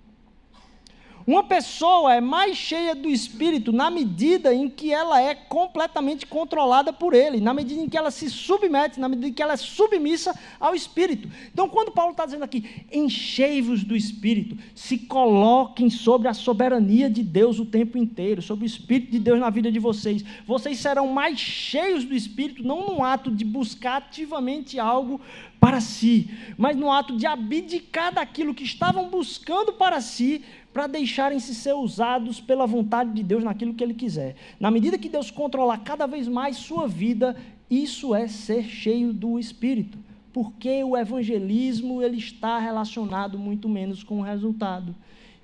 S1: Uma pessoa é mais cheia do espírito na medida em que ela é completamente controlada por ele, na medida em que ela se submete, na medida em que ela é submissa ao espírito. Então, quando Paulo está dizendo aqui, enchei-vos do espírito, se coloquem sobre a soberania de Deus o tempo inteiro, sobre o espírito de Deus na vida de vocês, vocês serão mais cheios do espírito, não num ato de buscar ativamente algo para si, mas no ato de abdicar daquilo que estavam buscando para si, para deixarem-se ser usados pela vontade de Deus naquilo que Ele quiser. Na medida que Deus controlar cada vez mais sua vida, isso é ser cheio do Espírito, porque o evangelismo ele está relacionado muito menos com o resultado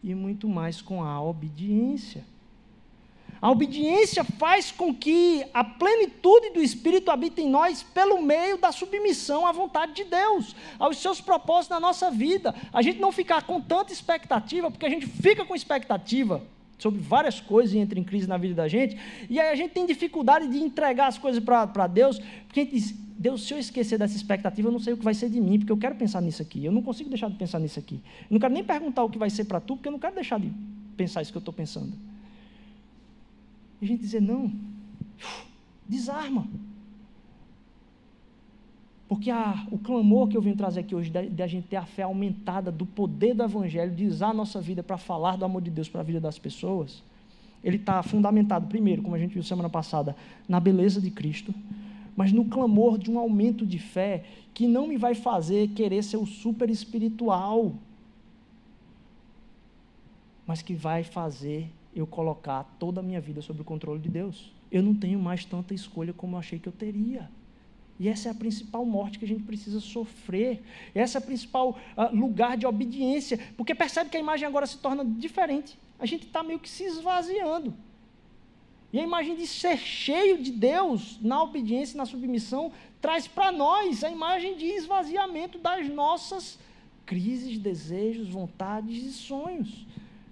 S1: e muito mais com a obediência. A obediência faz com que a plenitude do Espírito habite em nós pelo meio da submissão à vontade de Deus, aos seus propósitos na nossa vida. A gente não ficar com tanta expectativa, porque a gente fica com expectativa sobre várias coisas e entra em crise na vida da gente, e aí a gente tem dificuldade de entregar as coisas para Deus, porque a gente diz, Deus, se eu esquecer dessa expectativa, eu não sei o que vai ser de mim, porque eu quero pensar nisso aqui, eu não consigo deixar de pensar nisso aqui. Eu não quero nem perguntar o que vai ser para tu, porque eu não quero deixar de pensar isso que eu estou pensando. A gente dizer, não, desarma. Porque a, o clamor que eu vim trazer aqui hoje, de, de, a gente ter a fé aumentada do poder do Evangelho, de usar a nossa vida para falar do amor de Deus para a vida das pessoas, ele está fundamentado, primeiro, como a gente viu semana passada, na beleza de Cristo, mas no clamor de um aumento de fé que não me vai fazer querer ser o super espiritual, mas que vai fazer eu colocar toda a minha vida sob o controle de Deus. Eu não tenho mais tanta escolha como eu achei que eu teria. E essa é a principal morte que a gente precisa sofrer. Essa é o principal uh, lugar de obediência. Porque percebe que a imagem agora se torna diferente. A gente está meio que se esvaziando. E a imagem de ser cheio de Deus na obediência e na submissão traz para nós a imagem de esvaziamento das nossas crises, desejos, vontades e sonhos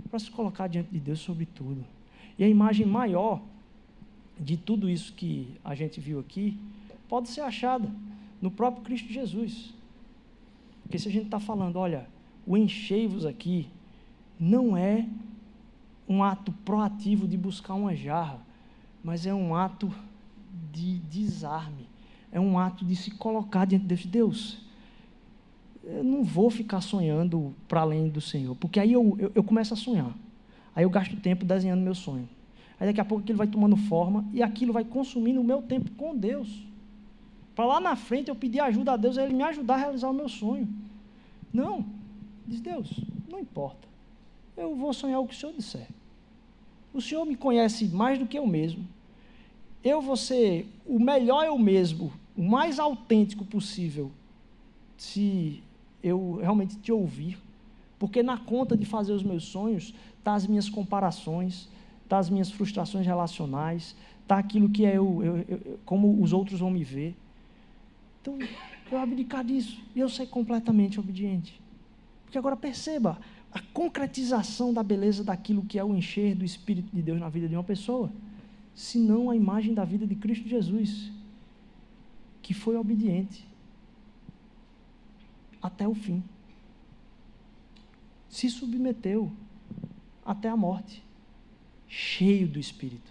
S1: para se colocar diante de Deus sobre tudo. E a imagem maior de tudo isso que a gente viu aqui pode ser achada no próprio Cristo Jesus. Porque se a gente está falando, olha, o enchei-vos aqui não é um ato proativo de buscar uma jarra, mas é um ato de desarme, é um ato de se colocar diante de Deus eu não vou ficar sonhando para além do Senhor, porque aí eu, eu, eu, começo a sonhar. Aí eu gasto tempo desenhando meu sonho. Aí daqui a pouco aquilo vai tomando forma e aquilo vai consumindo o meu tempo com Deus. Para lá na frente eu pedir ajuda a Deus, Ele me ajudar a realizar o meu sonho. Não, diz Deus, não importa. Eu vou sonhar o que o Senhor disser. O Senhor me conhece mais do que eu mesmo. Eu vou ser o melhor eu mesmo, o mais autêntico possível, se eu realmente te ouvir, porque na conta de fazer os meus sonhos está as minhas comparações, está as minhas frustrações relacionais, tá aquilo que é eu, eu, eu, como os outros vão me ver. Então, eu abdicar disso e eu ser completamente obediente. Porque agora perceba a concretização da beleza daquilo que é o encher do Espírito de Deus na vida de uma pessoa, se não a imagem da vida de Cristo Jesus, que foi obediente até o fim. Se submeteu até a morte, cheio do Espírito.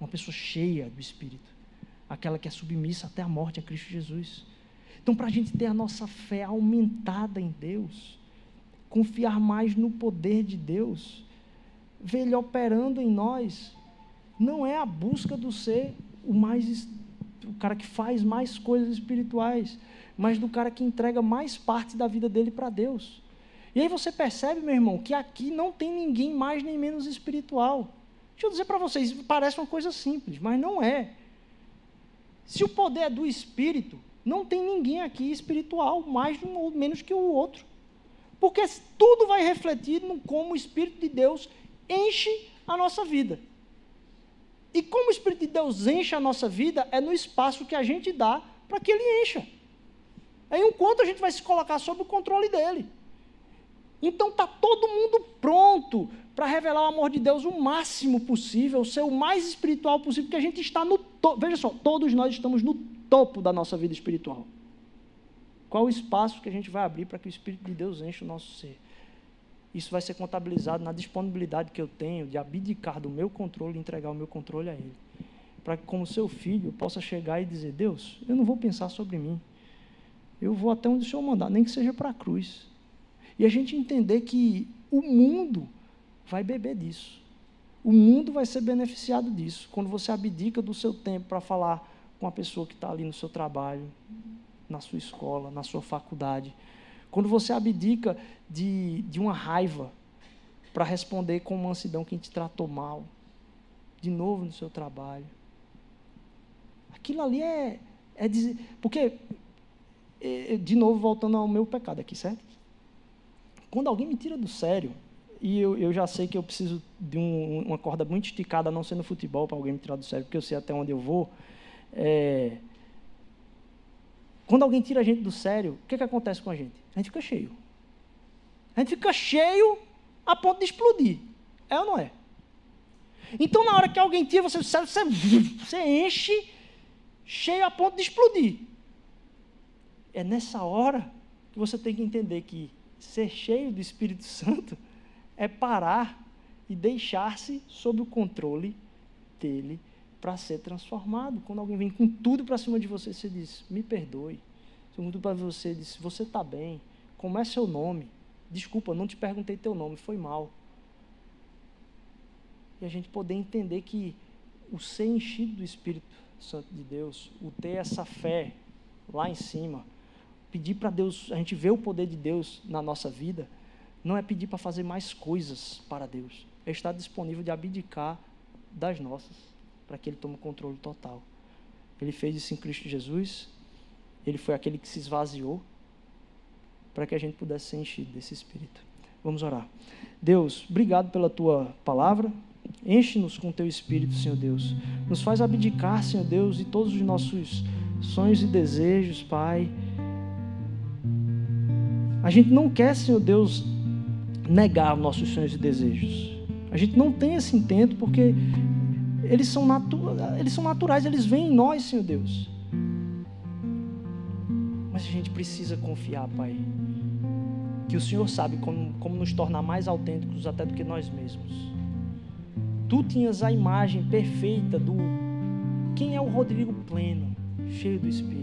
S1: Uma pessoa cheia do Espírito, aquela que é submissa até a morte a Cristo Jesus. Então, para a gente ter a nossa fé aumentada em Deus, confiar mais no poder de Deus, ver Ele operando em nós, não é a busca do ser o mais o cara que faz mais coisas espirituais, mas do cara que entrega mais parte da vida dele para Deus. E aí você percebe, meu irmão, que aqui não tem ninguém mais nem menos espiritual. Deixa eu dizer para vocês, parece uma coisa simples, mas não é. Se o poder é do Espírito, não tem ninguém aqui espiritual, mais ou menos que o outro. Porque tudo vai refletir no como o Espírito de Deus enche a nossa vida. E como o Espírito de Deus enche a nossa vida, é no espaço que a gente dá para que ele encha. É enquanto a gente vai se colocar sob o controle dele. Então está todo mundo pronto para revelar o amor de Deus o máximo possível, ser o mais espiritual possível, porque a gente está no topo. Veja só, todos nós estamos no topo da nossa vida espiritual. Qual o espaço que a gente vai abrir para que o Espírito de Deus enche o nosso ser? Isso vai ser contabilizado na disponibilidade que eu tenho de abdicar do meu controle e entregar o meu controle a Ele. Para que, como seu filho, eu possa chegar e dizer: Deus, eu não vou pensar sobre mim. Eu vou até onde o Senhor mandar, nem que seja para a cruz. E a gente entender que o mundo vai beber disso. O mundo vai ser beneficiado disso. Quando você abdica do seu tempo para falar com a pessoa que está ali no seu trabalho, na sua escola, na sua faculdade. Quando você abdica de, de uma raiva para responder com mansidão quem te tratou mal, de novo no seu trabalho. Aquilo ali é, é dizer. Porque, de novo, voltando ao meu pecado aqui, certo? Quando alguém me tira do sério, e eu, eu já sei que eu preciso de um, uma corda muito esticada, não ser no futebol, para alguém me tirar do sério, porque eu sei até onde eu vou. É, quando alguém tira a gente do sério, o que, que acontece com a gente? A gente fica cheio. A gente fica cheio a ponto de explodir. É ou não é? Então, na hora que alguém tira você do sério, você, você enche cheio a ponto de explodir. É nessa hora que você tem que entender que ser cheio do Espírito Santo é parar e deixar-se sob o controle dele para ser transformado. Quando alguém vem com tudo para cima de você, você diz: Me perdoe. Se tudo para você, diz: Você está bem. Como é seu nome? Desculpa, não te perguntei teu nome, foi mal. E a gente poder entender que o ser enchido do Espírito Santo de Deus, o ter essa fé lá em cima, pedir para Deus, a gente ver o poder de Deus na nossa vida, não é pedir para fazer mais coisas para Deus, é estar disponível de abdicar das nossas, para que Ele tome o controle total. Ele fez isso em Cristo Jesus, Ele foi aquele que se esvaziou, para que a gente pudesse ser enchido desse Espírito. Vamos orar. Deus, obrigado pela tua palavra. Enche-nos com teu Espírito, Senhor Deus. Nos faz abdicar, Senhor Deus, de todos os nossos sonhos e desejos, Pai. A gente não quer, Senhor Deus, negar nossos sonhos e desejos. A gente não tem esse intento porque eles são, eles são naturais, eles vêm em nós, Senhor Deus. Mas a gente precisa confiar, Pai, que o Senhor sabe como, como nos tornar mais autênticos até do que nós mesmos. Tu tinhas a imagem perfeita do quem é o Rodrigo pleno, cheio do Espírito.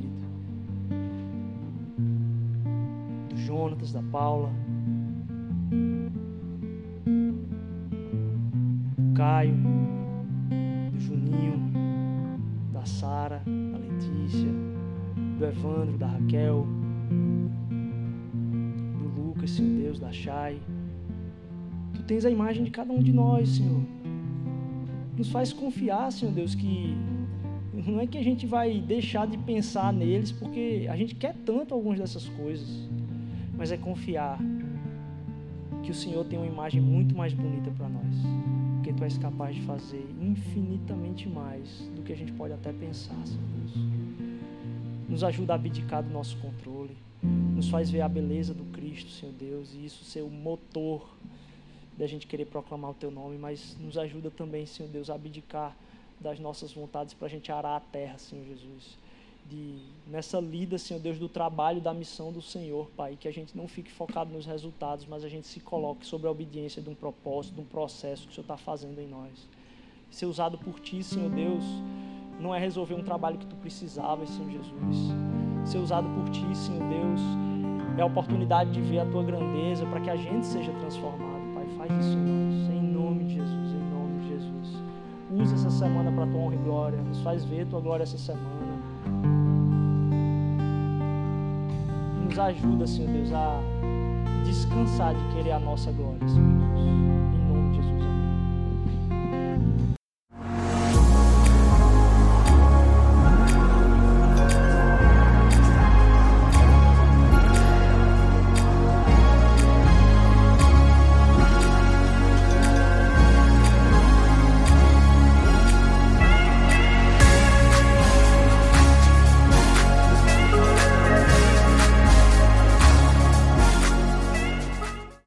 S1: Jonatas, da Paula, Caio, do Juninho, da Sara, da Letícia, do Evandro, da Raquel, do Lucas, Senhor Deus, da Chay. Tu tens a imagem de cada um de nós, Senhor. Nos faz confiar, Senhor Deus, que não é que a gente vai deixar de pensar neles, porque a gente quer tanto algumas dessas coisas, mas é confiar que o Senhor tem uma imagem muito mais bonita para nós porque tu és capaz de fazer infinitamente mais do que a gente pode até pensar, Senhor Deus. Nos ajuda a abdicar do nosso controle, nos faz ver a beleza do Cristo, Senhor Deus, e isso ser o motor da gente querer proclamar o teu nome, mas nos ajuda também, Senhor Deus, a abdicar das nossas vontades para a gente arar a terra, Senhor Jesus de nessa lida, Senhor Deus, do trabalho, da missão do Senhor, Pai, que a gente não fique focado nos resultados, mas a gente se coloque sobre a obediência de um propósito, de um processo que o Senhor está fazendo em nós. Ser usado por Ti, Senhor Deus, não é resolver um trabalho que Tu precisavas, Senhor Jesus. Ser usado por Ti, Senhor Deus, é a oportunidade de ver a Tua grandeza para que a gente seja transformado, Pai. Faz isso em nós, em nome de Jesus, em nome de Jesus. Usa essa semana para Tua honra e glória. Nos faz ver Tua glória essa semana. Nos ajuda, Senhor Deus, a descansar de querer a nossa glória, Senhor Jesus.